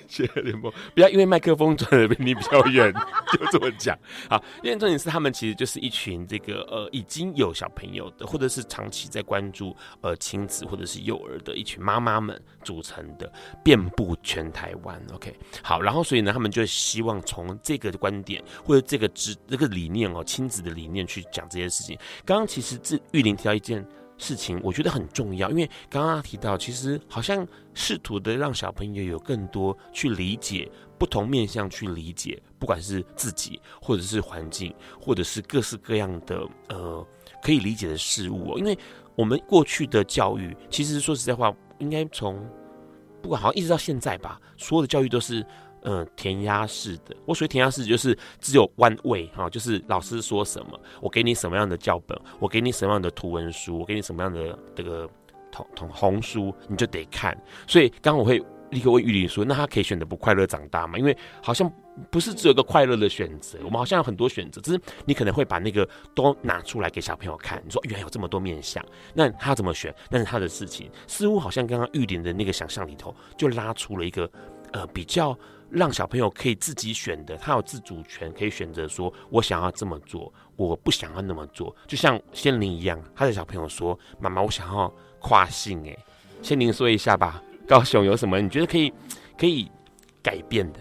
学联盟，不要因为麦克风转的比你比较远，就这么讲。好，因为重点是他们其实就是一群这个呃已经有小朋友的，或者是长期在关注呃亲子或者是幼儿的一群妈妈们组成的，遍布全台湾。OK，好，然后所以呢，他们就希望从这个观点或者这个知这个理念哦，亲子的理念去讲这些事情。刚刚其实这玉玲提到一件。事情我觉得很重要，因为刚刚提到，其实好像试图的让小朋友有更多去理解不同面向去理解，不管是自己，或者是环境，或者是各式各样的呃可以理解的事物。因为我们过去的教育，其实说实在话，应该从不管好像一直到现在吧，所有的教育都是嗯、填鸭式的。我所谓填鸭式就是只有 one way 哈，就是老师说什么，我给你什么样的教本，我给你什么样的图文书，我给你什么样的这个同同红书，你就得看。所以刚刚我会立刻问玉玲说，那他可以选择不快乐长大吗？因为好像不是只有一个快乐的选择，我们好像有很多选择，只是你可能会把那个都拿出来给小朋友看。你说原来有这么多面相，那他怎么选？那是他的事情。似乎好像刚刚玉玲的那个想象里头，就拉出了一个呃比较。让小朋友可以自己选的，他有自主权，可以选择说：“我想要这么做，我不想要那么做。”就像仙灵一样，他的小朋友说：“妈妈，我想要跨性。”哎，仙灵说一下吧，高雄有什么你觉得可以可以改变的？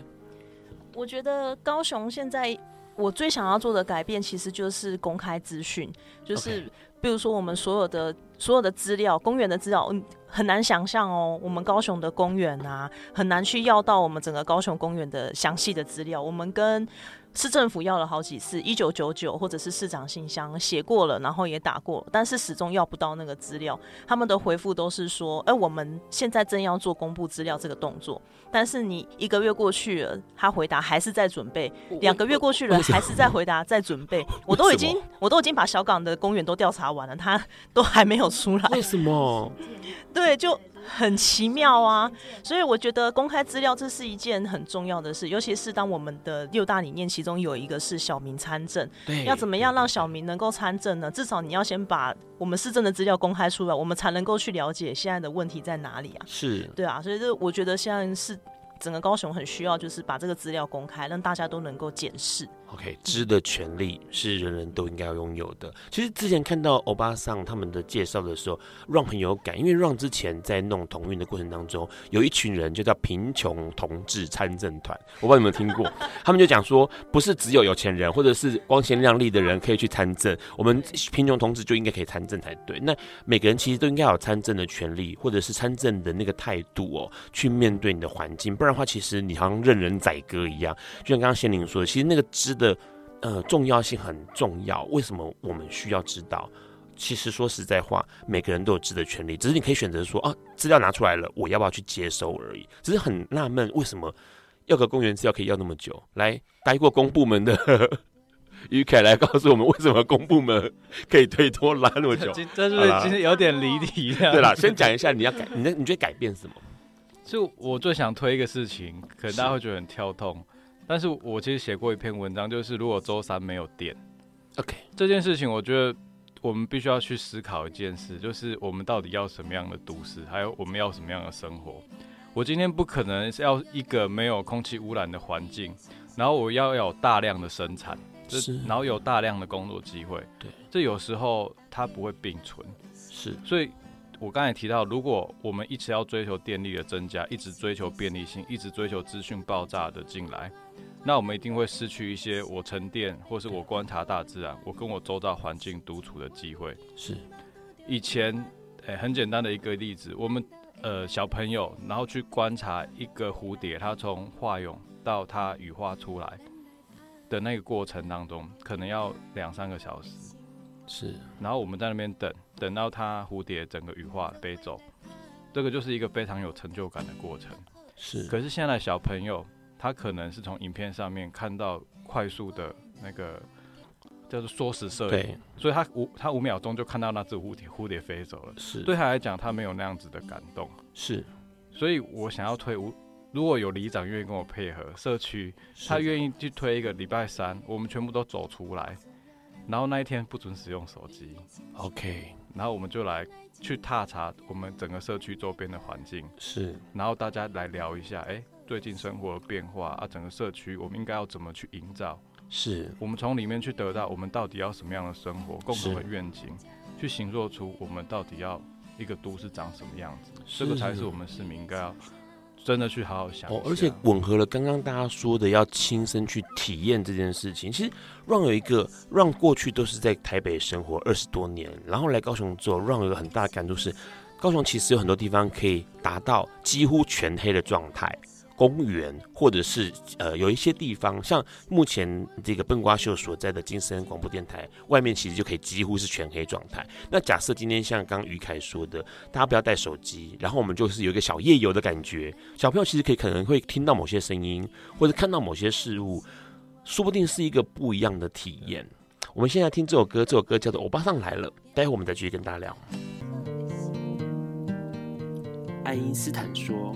我觉得高雄现在我最想要做的改变，其实就是公开资讯，就是比如说我们所有的所有的资料，公园的资料。嗯很难想象哦，我们高雄的公园啊，很难去要到我们整个高雄公园的详细的资料。我们跟市政府要了好几次，一九九九或者是市长信箱写过了，然后也打过，但是始终要不到那个资料。他们的回复都是说：“哎、欸，我们现在正要做公布资料这个动作。”但是你一个月过去了，他回答还是在准备；两个月过去了，还是在回答，在准备。(laughs) 我都已经，我都已经把小港的公园都调查完了，他都还没有出来。为什么？(laughs) 对，就。很奇妙啊，所以我觉得公开资料这是一件很重要的事，尤其是当我们的六大理念其中有一个是小民参政，对，要怎么样让小民能够参政呢？至少你要先把我们市政的资料公开出来，我们才能够去了解现在的问题在哪里啊。是，对啊，所以这我觉得现在是整个高雄很需要，就是把这个资料公开，让大家都能够检视。OK，知的权利是人人都应该要拥有的。其实之前看到欧巴桑他们的介绍的时候，Ron 很有感，因为 Ron 之前在弄同运的过程当中，有一群人就叫贫穷同志参政团，我不知道你有没有听过？(laughs) 他们就讲说，不是只有有钱人或者是光鲜亮丽的人可以去参政，我们贫穷同志就应该可以参政才对。那每个人其实都应该有参政的权利，或者是参政的那个态度哦，去面对你的环境，不然的话，其实你好像任人宰割一样。就像刚刚仙灵说的，其实那个知。的呃重要性很重要，为什么我们需要知道？其实说实在话，每个人都有知的权利，只是你可以选择说啊，资料拿出来了，我要不要去接收而已。只是很纳闷，为什么要个公园资料可以要那么久？来，待过公部门的 (laughs) 于凯来告诉我们，为什么公部门可以推脱拉那么久？(laughs) 这是其实有点离题了。(laughs) 对啦，先讲一下你要改，你你觉得改变什么？就我最想推一个事情，可能大家会觉得很跳痛。但是我其实写过一篇文章，就是如果周三没有电，OK，这件事情，我觉得我们必须要去思考一件事，就是我们到底要什么样的都市，还有我们要什么样的生活。我今天不可能是要一个没有空气污染的环境，然后我要有大量的生产，是，然后有大量的工作机会，对，这有时候它不会并存，是，所以我刚才提到，如果我们一直要追求电力的增加，一直追求便利性，一直追求资讯爆炸的进来。那我们一定会失去一些我沉淀，或是我观察大自然，我跟我周遭环境独处的机会。是，以前，诶、欸，很简单的一个例子，我们呃小朋友，然后去观察一个蝴蝶，它从化蛹到它羽化出来的那个过程当中，可能要两三个小时。是，然后我们在那边等，等到它蝴蝶整个羽化飞走，这个就是一个非常有成就感的过程。是，可是现在小朋友。他可能是从影片上面看到快速的那个叫做缩时摄影，所以他五他五秒钟就看到那只蝴蝶蝴蝶飞走了。是，对他来讲，他没有那样子的感动。是，所以我想要推，如果有里长愿意跟我配合，社区他愿意去推一个礼拜三，我们全部都走出来，然后那一天不准使用手机。OK，然后我们就来去踏查我们整个社区周边的环境。是，然后大家来聊一下，哎、欸。最近生活的变化啊，整个社区我们应该要怎么去营造？是我们从里面去得到我们到底要什么样的生活，共同的愿景，去形塑出我们到底要一个都市长什么样子。这个才是我们市民应该要真的去好好想。哦，而且吻合了刚刚大家说的要亲身去体验这件事情。其实让有一个让过去都是在台北生活二十多年，然后来高雄做，让有一个很大的感触是，高雄其实有很多地方可以达到几乎全黑的状态。公园，或者是呃有一些地方，像目前这个笨瓜秀所在的金声广播电台外面，其实就可以几乎是全黑状态。那假设今天像刚于凯说的，大家不要带手机，然后我们就是有一个小夜游的感觉，小朋友其实可以可能会听到某些声音，或者看到某些事物，说不定是一个不一样的体验。我们现在听这首歌，这首歌叫做《欧巴桑来了》，待会我们再继续跟大家聊。爱因斯坦说：“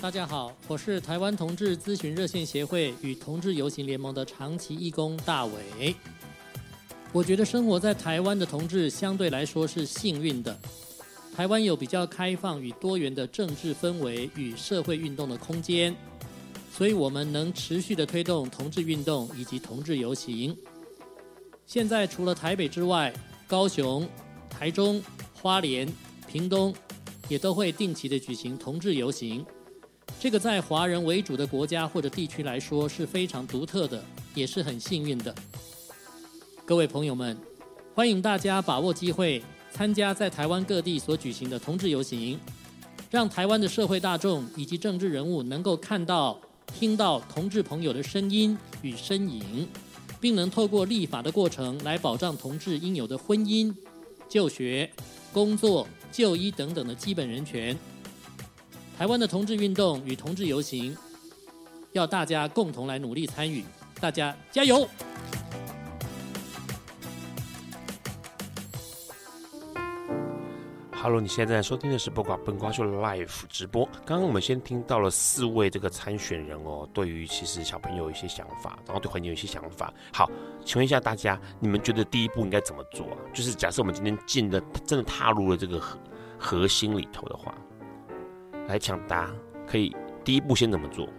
大家好，我是台湾同志咨询热线协会与同志游行联盟的长期义工大伟。我觉得生活在台湾的同志相对来说是幸运的，台湾有比较开放与多元的政治氛围与社会运动的空间，所以我们能持续的推动同志运动以及同志游行。现在除了台北之外，高雄、台中、花莲、屏东也都会定期的举行同志游行。这个在华人为主的国家或者地区来说是非常独特的，也是很幸运的。各位朋友们，欢迎大家把握机会参加在台湾各地所举行的同志游行，让台湾的社会大众以及政治人物能够看到、听到同志朋友的声音与身影，并能透过立法的过程来保障同志应有的婚姻、就学、工作、就医等等的基本人权。台湾的同志运动与同志游行，要大家共同来努力参与，大家加油！Hello，你现在收听的是播挂笨瓜秀 Live 直播。刚刚我们先听到了四位这个参选人哦，对于其实小朋友有一些想法，然后对环境有一些想法。好，请问一下大家，你们觉得第一步应该怎么做啊？就是假设我们今天进的真的踏入了这个核核心里头的话。来抢答，可以第一步先怎么做？(laughs)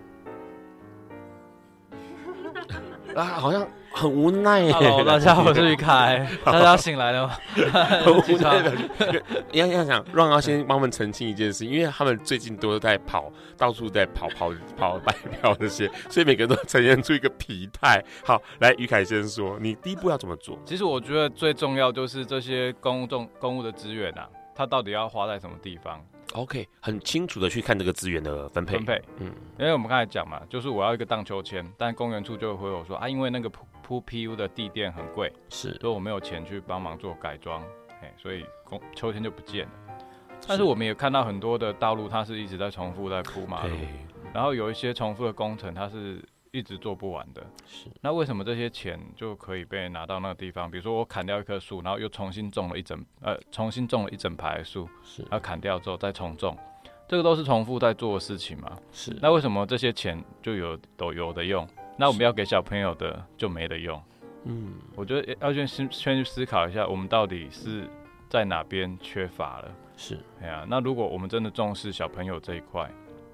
啊，好像很无奈耶。Hello，(laughs) 大家好，我是于凯，大家醒来了吗？(laughs) 很无奈的。要要想让他先帮我们澄清一件事，因为他们最近都在跑，到处在跑跑跑拜票这些，所以每个人都呈现出一个疲态。好，来于凯先说，你第一步要怎么做？其实我觉得最重要就是这些公众公务的资源啊，它到底要花在什么地方？OK，很清楚的去看这个资源的分配。分配，嗯，因为我们刚才讲嘛，就是我要一个荡秋千，但公园处就会回我说啊，因为那个铺铺 PU 的地垫很贵，是，所以我没有钱去帮忙做改装，哎，所以公秋千就不见了。但是我们也看到很多的道路，它是一直在重复在铺马路，然后有一些重复的工程，它是。一直做不完的，是那为什么这些钱就可以被拿到那个地方？比如说我砍掉一棵树，然后又重新种了一整呃，重新种了一整排树，是，然后砍掉之后再重种，这个都是重复在做的事情嘛？是，那为什么这些钱就有都有的用？那我们要给小朋友的就没得用？嗯，我觉得要先先先去思考一下，我们到底是在哪边缺乏了？是，哎呀，那如果我们真的重视小朋友这一块。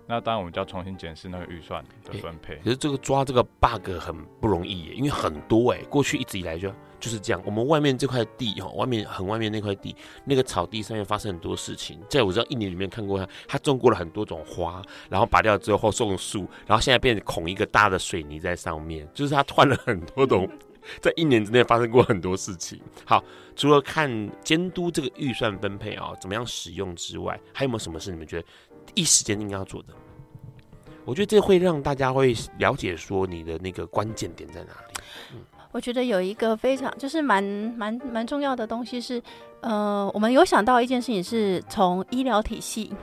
那当然，我们就要重新检视那个预算的分配。可是这个抓这个 bug 很不容易耶，因为很多哎，过去一直以来就就是这样。我们外面这块地哈，外面很外面那块地，那个草地上面发生很多事情。在我知道一年里面看过他，他种过了很多种花，然后拔掉之后种树，然后现在变成孔一个大的水泥在上面，就是他换了很多种，(laughs) 在一年之内发生过很多事情。好，除了看监督这个预算分配啊，怎么样使用之外，还有没有什么事你们觉得？一时间应该要做的，我觉得这会让大家会了解说你的那个关键点在哪里。嗯，我觉得有一个非常就是蛮蛮蛮重要的东西是，呃，我们有想到一件事情是从医疗体系.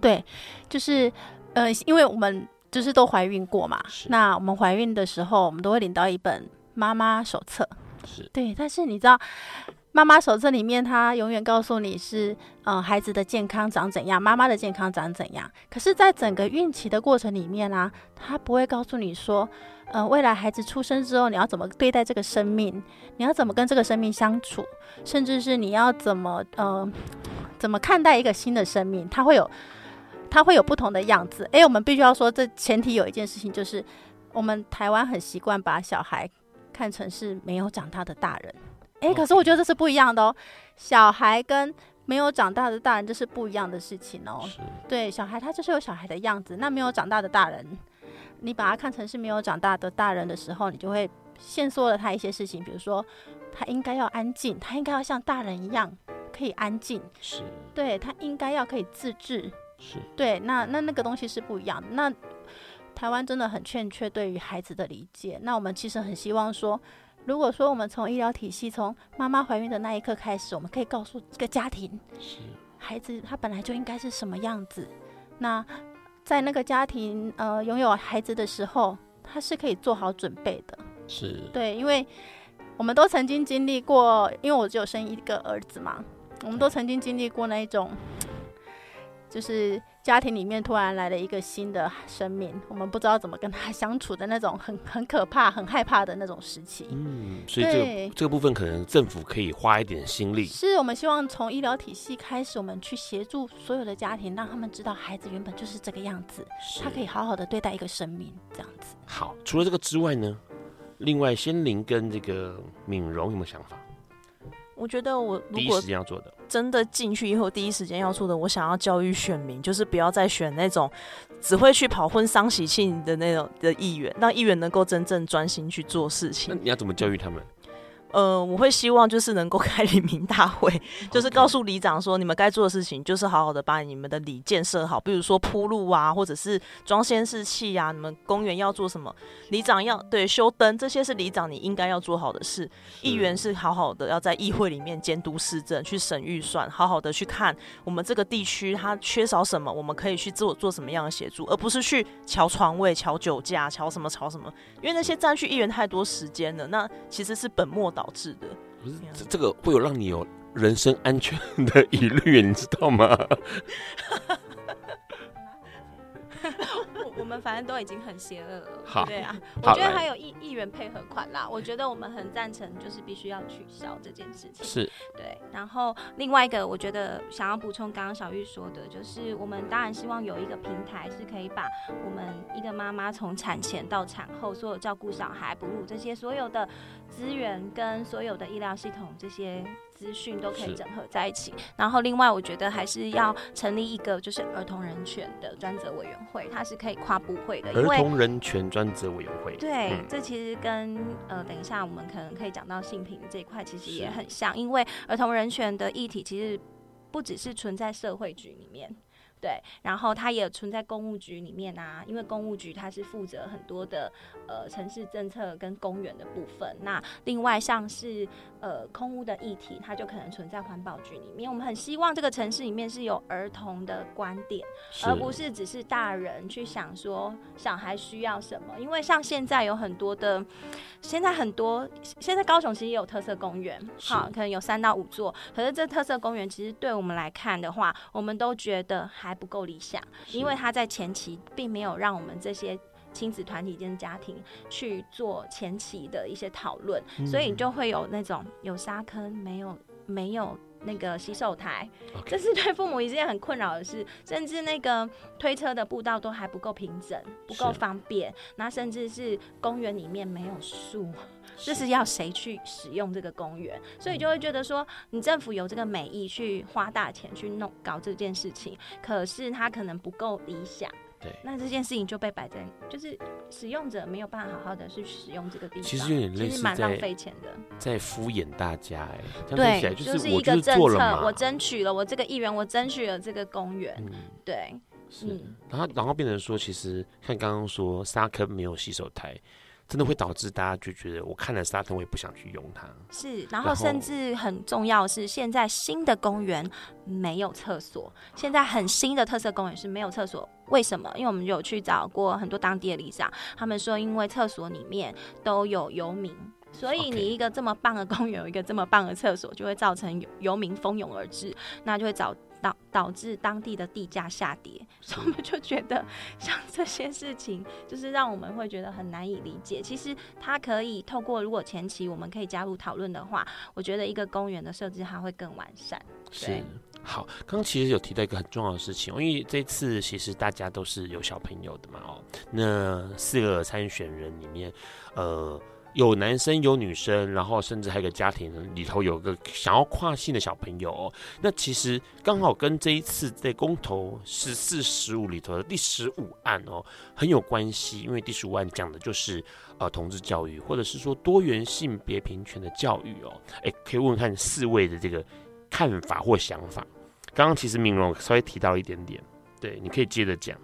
对，就是呃，因为我们就是都怀孕过嘛，那我们怀孕的时候，我们都会领到一本妈妈手册，是对，但是你知道。妈妈手册里面，他永远告诉你是，呃，孩子的健康长怎样，妈妈的健康长怎样。可是，在整个孕期的过程里面啊，他不会告诉你说，呃，未来孩子出生之后，你要怎么对待这个生命，你要怎么跟这个生命相处，甚至是你要怎么，呃，怎么看待一个新的生命，他会有，他会有不同的样子。诶，我们必须要说，这前提有一件事情，就是我们台湾很习惯把小孩。看成是没有长大的大人。哎、欸，可是我觉得这是不一样的哦，小孩跟没有长大的大人这是不一样的事情哦。是对，小孩他就是有小孩的样子，那没有长大的大人，你把他看成是没有长大的大人的时候，你就会限缩了他一些事情，比如说他应该要安静，他应该要像大人一样可以安静，是，对，他应该要可以自制，是对，那那那个东西是不一样的。那台湾真的很欠缺对于孩子的理解，那我们其实很希望说。如果说我们从医疗体系，从妈妈怀孕的那一刻开始，我们可以告诉这个家庭，是孩子他本来就应该是什么样子。那在那个家庭呃拥有孩子的时候，他是可以做好准备的。是对，因为我们都曾经经历过，因为我只有生一个儿子嘛，我们都曾经经历过那一种，就是。家庭里面突然来了一个新的生命，我们不知道怎么跟他相处的那种很 (laughs) 很可怕、很害怕的那种时期。嗯，所以这个这个部分可能政府可以花一点心力。是我们希望从医疗体系开始，我们去协助所有的家庭，让他们知道孩子原本就是这个样子，他可以好好的对待一个生命，这样子。好，除了这个之外呢，另外仙灵跟这个敏荣有没有想法？我觉得我如果第一时间要做的，真的进去以后，第一时间要做的，我想要教育选民，就是不要再选那种只会去跑婚丧喜庆的那种的议员，让议员能够真正专心去做事情。那你要怎么教育他们？呃，我会希望就是能够开里民大会 (laughs) 就是告诉里长说，你们该做的事情就是好好的把你们的里建设好，比如说铺路啊，或者是装监视器啊，你们公园要做什么，里长要对修灯，这些是里长你应该要做好的事。议员是好好的要在议会里面监督市政，去审预算，好好的去看我们这个地区它缺少什么，我们可以去做做什么样的协助，而不是去瞧床位、瞧酒驾、瞧什么瞧什么，因为那些占据议员太多时间了，那其实是本末。导致的，不是这这个会有让你有人身安全的疑虑，你知道吗？(laughs) 我们反正都已经很邪恶了，好对啊，我觉得还有议议员配合款啦，我觉得我们很赞成，就是必须要取消这件事情。是，对。然后另外一个，我觉得想要补充刚刚小玉说的，就是我们当然希望有一个平台，是可以把我们一个妈妈从产前到产后所有照顾小孩、哺乳这些所有的资源跟所有的医疗系统这些。资讯都可以整合在一起，然后另外我觉得还是要成立一个就是儿童人权的专责委员会，它是可以跨部会的。儿童人权专责委员会，对，嗯、这其实跟呃等一下我们可能可以讲到性平这一块，其实也很像，因为儿童人权的议题其实不只是存在社会局里面。对，然后它也存在公务局里面啊，因为公务局它是负责很多的呃城市政策跟公园的部分。那另外像是呃空屋的议题，它就可能存在环保局里面。我们很希望这个城市里面是有儿童的观点，而不是只是大人去想说小孩需要什么。因为像现在有很多的，现在很多现在高雄其实也有特色公园，好，可能有三到五座。可是这特色公园其实对我们来看的话，我们都觉得还。还不够理想，因为他在前期并没有让我们这些亲子团体间家庭去做前期的一些讨论，嗯、所以你就会有那种有沙坑，没有没有那个洗手台.这是对父母一件很困扰的事，甚至那个推车的步道都还不够平整，不够方便，那甚至是公园里面没有树。这是要谁去使用这个公园，所以就会觉得说，你政府有这个美意去花大钱去弄搞这件事情，可是它可能不够理想。对，那这件事情就被摆在，就是使用者没有办法好好的去使用这个地方，其实有点类似，蛮浪费钱的，在敷衍大家哎。对，就是一个政策，我争取了，我这个议员，我争取了这个公园。嗯，对，是，然后然后变成说，其实看刚刚说沙坑没有洗手台。真的会导致大家就觉得，我看了沙滩，我也不想去用它。是，然后甚至很重要的是，现在新的公园没有厕所。现在很新的特色公园是没有厕所，为什么？因为我们有去找过很多当地的里长，他们说，因为厕所里面都有游民，所以你一个这么棒的公园，有一个这么棒的厕所，就会造成游游民蜂拥而至，那就会找。导导致当地的地价下跌，所以我们就觉得像这些事情，就是让我们会觉得很难以理解。其实它可以透过，如果前期我们可以加入讨论的话，我觉得一个公园的设置它会更完善。是，好，刚刚其实有提到一个很重要的事情，因为这次其实大家都是有小朋友的嘛，哦，那四个参选人里面，呃。有男生有女生，然后甚至还有个家庭里头有个想要跨性的小朋友哦。那其实刚好跟这一次在公投十四十五里头的第十五案哦很有关系，因为第十五案讲的就是呃同志教育，或者是说多元性别平权的教育哦。哎，可以问问看四位的这个看法或想法。刚刚其实明荣稍微提到一点点，对，你可以接着讲。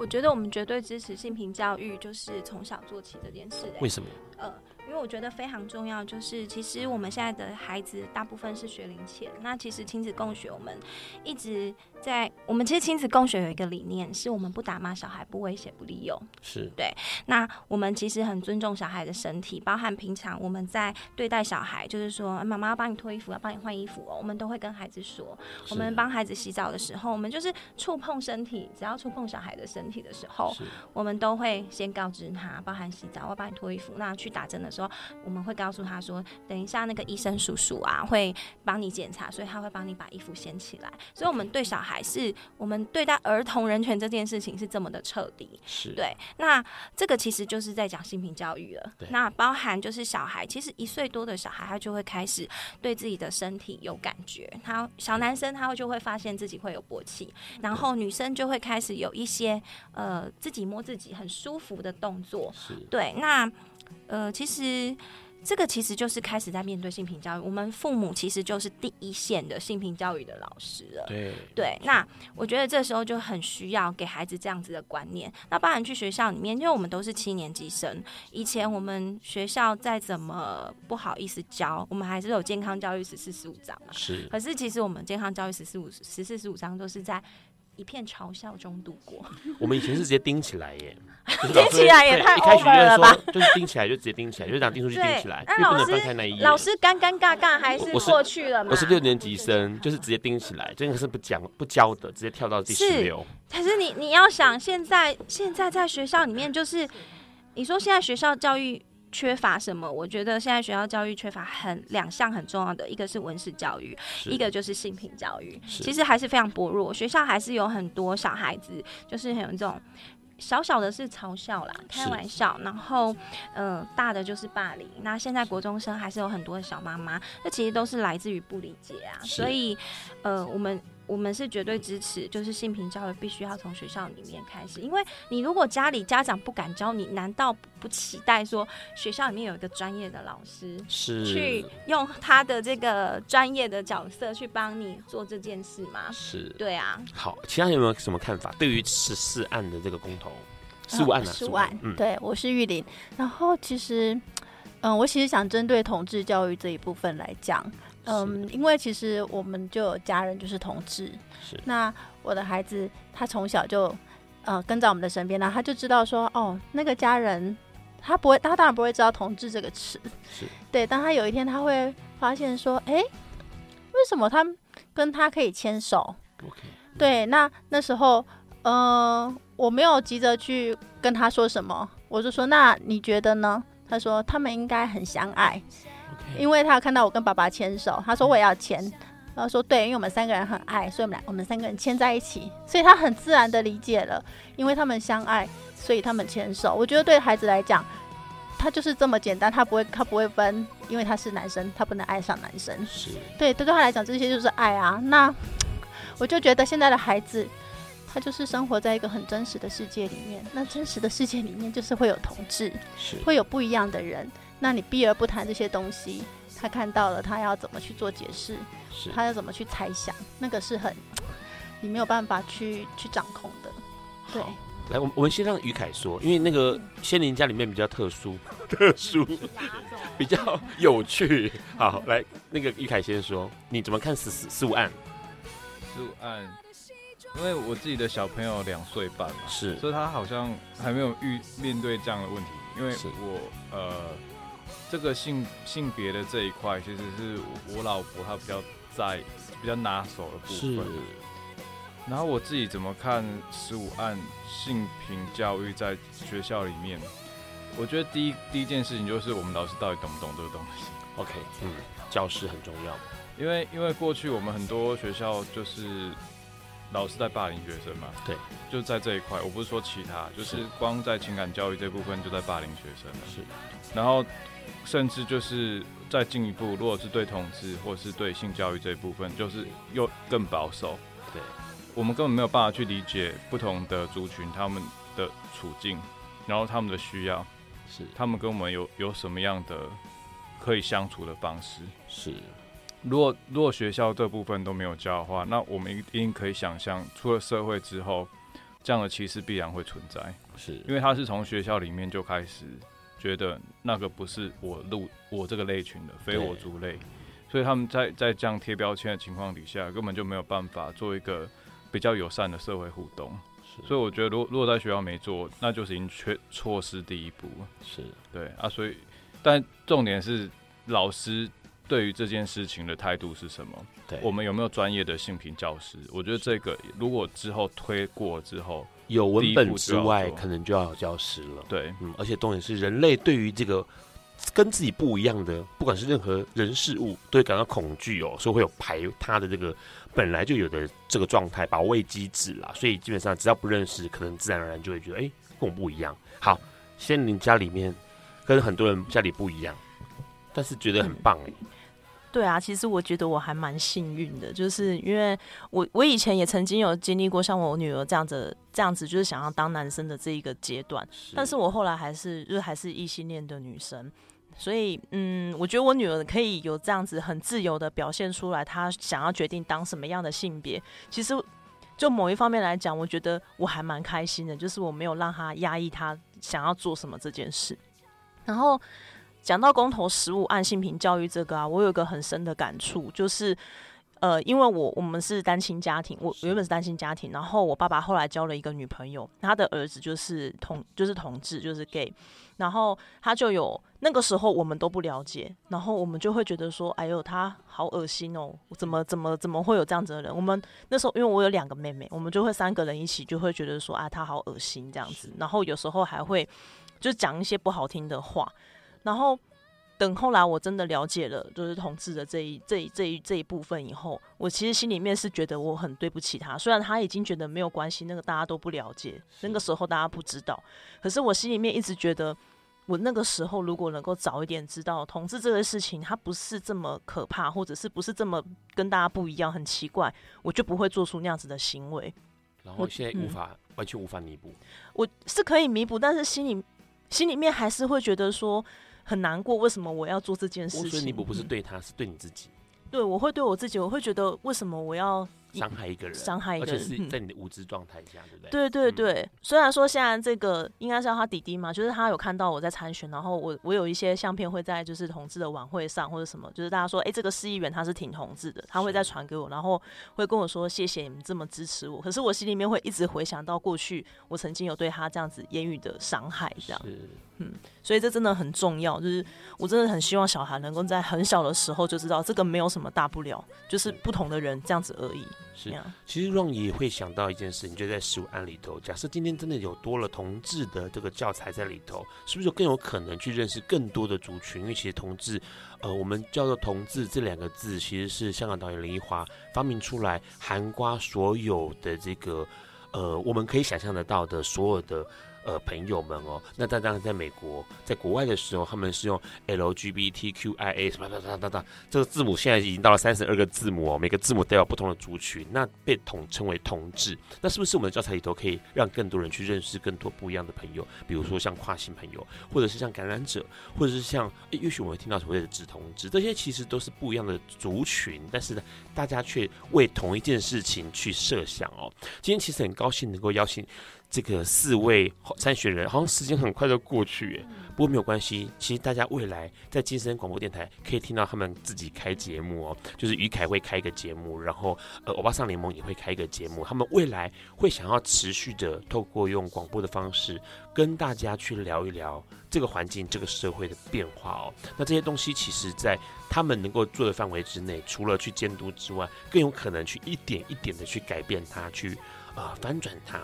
我觉得我们绝对支持性平教育，就是从小做起这件事。为什么？呃。因为我觉得非常重要，就是其实我们现在的孩子大部分是学龄前。那其实亲子共学，我们一直在我们其实亲子共学有一个理念，是我们不打骂小孩，不威胁，不利用。是对。那我们其实很尊重小孩的身体，包含平常我们在对待小孩，就是说妈妈要帮你脱衣服，要帮你换衣服哦，我们都会跟孩子说，我们帮孩子洗澡的时候，我们就是触碰身体，只要触碰小孩的身体的时候，我们都会先告知他，包含洗澡，我要帮你脱衣服，那去打针的时候。说我们会告诉他说，等一下那个医生叔叔啊会帮你检查，所以他会帮你把衣服掀起来。所以，我们对小孩是我们对待儿童人权这件事情是这么的彻底。是对。那这个其实就是在讲性平教育了。那包含就是小孩，其实一岁多的小孩他就会开始对自己的身体有感觉。他小男生他就会发现自己会有勃起，然后女生就会开始有一些呃自己摸自己很舒服的动作。是对。那呃，其实这个其实就是开始在面对性平教育，我们父母其实就是第一线的性平教育的老师了。对对，那我觉得这时候就很需要给孩子这样子的观念。那当然去学校里面，因为我们都是七年级生，以前我们学校再怎么不好意思教，我们还是有健康教育十四十五章嘛。是。可是其实我们健康教育十四五十四十五章都是在一片嘲笑中度过。(laughs) 我们以前是直接钉起来耶。(laughs) 钉起来也太 over 了吧？就是钉起来就直接钉起来，就是讲钉出去 (laughs) 钉起来，那老师老师尴尴尬尬还是过去了嘛？我是六年级生，就是直接钉起来，真的是不讲不教的，直接跳到第十六。可是你你要想，现在现在在学校里面，就是你说现在学校教育缺乏什么？我觉得现在学校教育缺乏很两项很重要的，一个是文史教育，一个就是性平教育。其实还是非常薄弱，学校还是有很多小孩子，就是很有这种。小小的是嘲笑啦，开玩笑，然后，呃，大的就是霸凌。那现在国中生还是有很多的小妈妈，这其实都是来自于不理解啊。所以，呃，我们。我们是绝对支持，就是性平教育必须要从学校里面开始。因为你如果家里家长不敢教你，难道不期待说学校里面有一个专业的老师，是去用他的这个专业的角色去帮你做这件事吗？是，对啊。好，其他有没有什么看法？对于十四案的这个公投，十五案啊，十五案，嗯，对，我是玉林。然后其实，嗯，我其实想针对同志教育这一部分来讲。嗯，因为其实我们就有家人就是同志，是。那我的孩子他从小就呃跟在我们的身边，那他就知道说哦，那个家人他不会，他当然不会知道同志这个词，是对。当他有一天他会发现说，哎，为什么他跟他可以牵手.对，那那时候，嗯、呃，我没有急着去跟他说什么，我就说，那你觉得呢？他说他们应该很相爱。因为他看到我跟爸爸牵手，他说我也要牵，然后说对，因为我们三个人很爱，所以我们俩我们三个人牵在一起，所以他很自然的理解了，因为他们相爱，所以他们牵手。我觉得对孩子来讲，他就是这么简单，他不会他不会分，因为他是男生，他不能爱上男生。是，对，对他来讲这些就是爱啊。那我就觉得现在的孩子，他就是生活在一个很真实的世界里面，那真实的世界里面就是会有同志，是会有不一样的人。那你避而不谈这些东西，他看到了，他要怎么去做解释？是，他要怎么去猜想？那个是很 (tsk) 你没有办法去去掌控的。对，来，我们我们先让于凯说，因为那个仙林家里面比较特殊，(laughs) 特殊，比较有趣。好，来，那个于凯先说，你怎么看十四十五案？十五案，因为我自己的小朋友两岁半嘛，是，所以他好像还没有遇面对这样的问题，因为我呃。这个性性别的这一块，其实是我老婆她比较在比较拿手的部分。然后我自己怎么看十五案性平教育在学校里面？我觉得第一第一件事情就是我们老师到底懂不懂这个东西？OK，嗯，教师很重要。因为因为过去我们很多学校就是老师在霸凌学生嘛？对，就在这一块，我不是说其他，就是光在情感教育这部分就在霸凌学生了。是，然后甚至就是再进一步，如果是对同志或是对性教育这一部分，就是又更保守。对，我们根本没有办法去理解不同的族群他们的处境，然后他们的需要，是他们跟我们有有什么样的可以相处的方式？是。如果如果学校这部分都没有教的话，那我们一定可以想象，出了社会之后，这样的歧视必然会存在。是，因为他是从学校里面就开始觉得那个不是我录我这个类群的，非我族类，所以他们在在这样贴标签的情况底下，根本就没有办法做一个比较友善的社会互动。所以我觉得，如果如果在学校没做，那就是已经缺错失第一步。是对啊，所以但重点是老师。对于这件事情的态度是什么？对，我们有没有专业的性平教师？我觉得这个如果之后推过之后，有文本之外，可能就要有教师了。对，嗯，而且重点是人类对于这个跟自己不一样的，不管是任何人事物，都会感到恐惧哦，所以会有排他的这个本来就有的这个状态保卫机制啦。所以基本上只要不认识，可能自然而然就会觉得，哎，跟我不一样。好，仙灵家里面跟很多人家里不一样，但是觉得很棒哎。对啊，其实我觉得我还蛮幸运的，就是因为我我以前也曾经有经历过像我女儿这样子这样子，就是想要当男生的这一个阶段，是。但是我后来还是就是还是异性恋的女生，所以嗯，我觉得我女儿可以有这样子很自由的表现出来，她想要决定当什么样的性别，其实就某一方面来讲，我觉得我还蛮开心的，就是我没有让她压抑她想要做什么这件事，然后。讲到公投十五案性平教育这个啊，我有一个很深的感触，就是，呃，因为我我们是单亲家庭，我原本是单亲家庭，然后我爸爸后来交了一个女朋友，他的儿子就是同就是同志就是 gay，然后他就有那个时候我们都不了解，然后我们就会觉得说，哎呦，他好恶心哦，怎么怎么怎么会有这样子的人？我们那时候因为我有两个妹妹，我们就会三个人一起就会觉得说，啊，他好恶心这样子，然后有时候还会就讲一些不好听的话。然后等后来我真的了解了，就是同志的这一这一这一这一部分以后，我其实心里面是觉得我很对不起他。虽然他已经觉得没有关系，那个大家都不了解，那个时候大家不知道，可是我心里面一直觉得，我那个时候如果能够早一点知道同志这个事情，它不是这么可怕，或者是不是这么跟大家不一样，很奇怪，我就不会做出那样子的行为。然后现在无法、嗯、完全无法弥补，我是可以弥补，但是心里心里面还是会觉得说。很难过，为什么我要做这件事情？所以你不不是对他，嗯、是对你自己。对，我会对我自己，我会觉得为什么我要。伤害一个人，伤害一个人，而且是在你的无知状态下，嗯、对不对？对对对。嗯、虽然说现在这个应该是要他弟弟嘛，就是他有看到我在参选，然后我我有一些相片会在就是同志的晚会上或者什么，就是大家说，哎、欸，这个市议员他是挺同志的，他会再传给我，然后会跟我说谢谢你们这么支持我。可是我心里面会一直回想到过去我曾经有对他这样子言语的伤害，这样。是嗯，所以这真的很重要，就是我真的很希望小孩能够在很小的时候就知道这个没有什么大不了，就是不同的人这样子而已。是，其实 Ron 也会想到一件事，你就在十五案里头，假设今天真的有多了同志的这个教材在里头，是不是就更有可能去认识更多的族群？因为其实同志，呃，我们叫做同志这两个字，其实是香港导演林奕华发明出来，涵盖所有的这个，呃，我们可以想象得到的所有的。呃，朋友们哦，那当然在美国，在国外的时候，他们是用 LGBTQIA 什么什么什么，这个字母现在已经到了三十二个字母哦，每个字母代表不同的族群，那被统称为同志。那是不是我们的教材里头可以让更多人去认识更多不一样的朋友？比如说像跨性朋友，或者是像感染者，或者是像，也许我们会听到所谓的直同志，这些其实都是不一样的族群，但是呢，大家却为同一件事情去设想哦。今天其实很高兴能够邀请。这个四位参选人，好像时间很快就过去耶，不过没有关系。其实大家未来在金声广播电台可以听到他们自己开节目哦，就是于凯会开一个节目，然后呃，欧巴桑联盟也会开一个节目。他们未来会想要持续的透过用广播的方式跟大家去聊一聊这个环境、这个社会的变化哦。那这些东西其实，在他们能够做的范围之内，除了去监督之外，更有可能去一点一点的去改变它，去啊、呃、翻转它。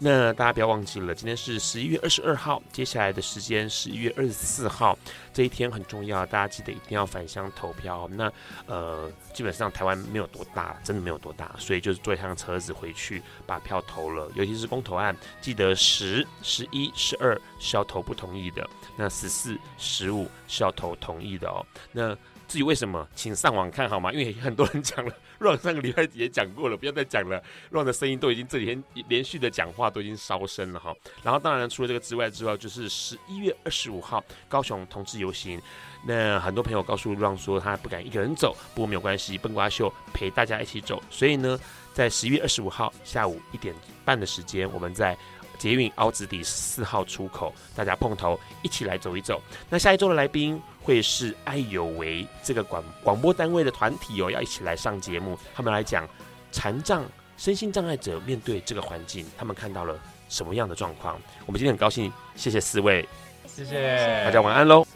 那大家不要忘记了，今天是十一月二十二号，接下来的时间十一月二十四号这一天很重要，大家记得一定要返乡投票。那呃，基本上台湾没有多大，真的没有多大，所以就是坐一趟车子回去把票投了。尤其是公投案，记得十、十一、十二是要投不同意的，那十四、十五是要投同意的哦。那至于为什么，请上网看好吗？因为很多人讲了，Ron 上个礼拜也讲过了，不要再讲了。Ron 的声音都已经这几天连续的讲话都已经烧声了哈。然后当然除了这个之外之外，就是十一月二十五号高雄同志游行。那很多朋友告诉 Ron 说他不敢一个人走，不过没有关系，笨瓜秀陪大家一起走。所以呢，在十一月二十五号下午一点半的时间，我们在捷运凹子底四号出口，大家碰头一起来走一走。那下一周的来宾。会是爱有为这个广广播单位的团体哦，要一起来上节目。他们来讲残障、身心障碍者面对这个环境，他们看到了什么样的状况？我们今天很高兴，谢谢四位，谢谢大家，晚安喽。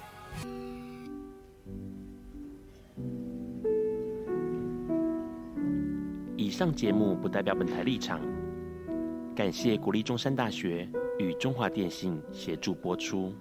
以上节目不代表本台立场，感谢国立中山大学与中华电信协助播出。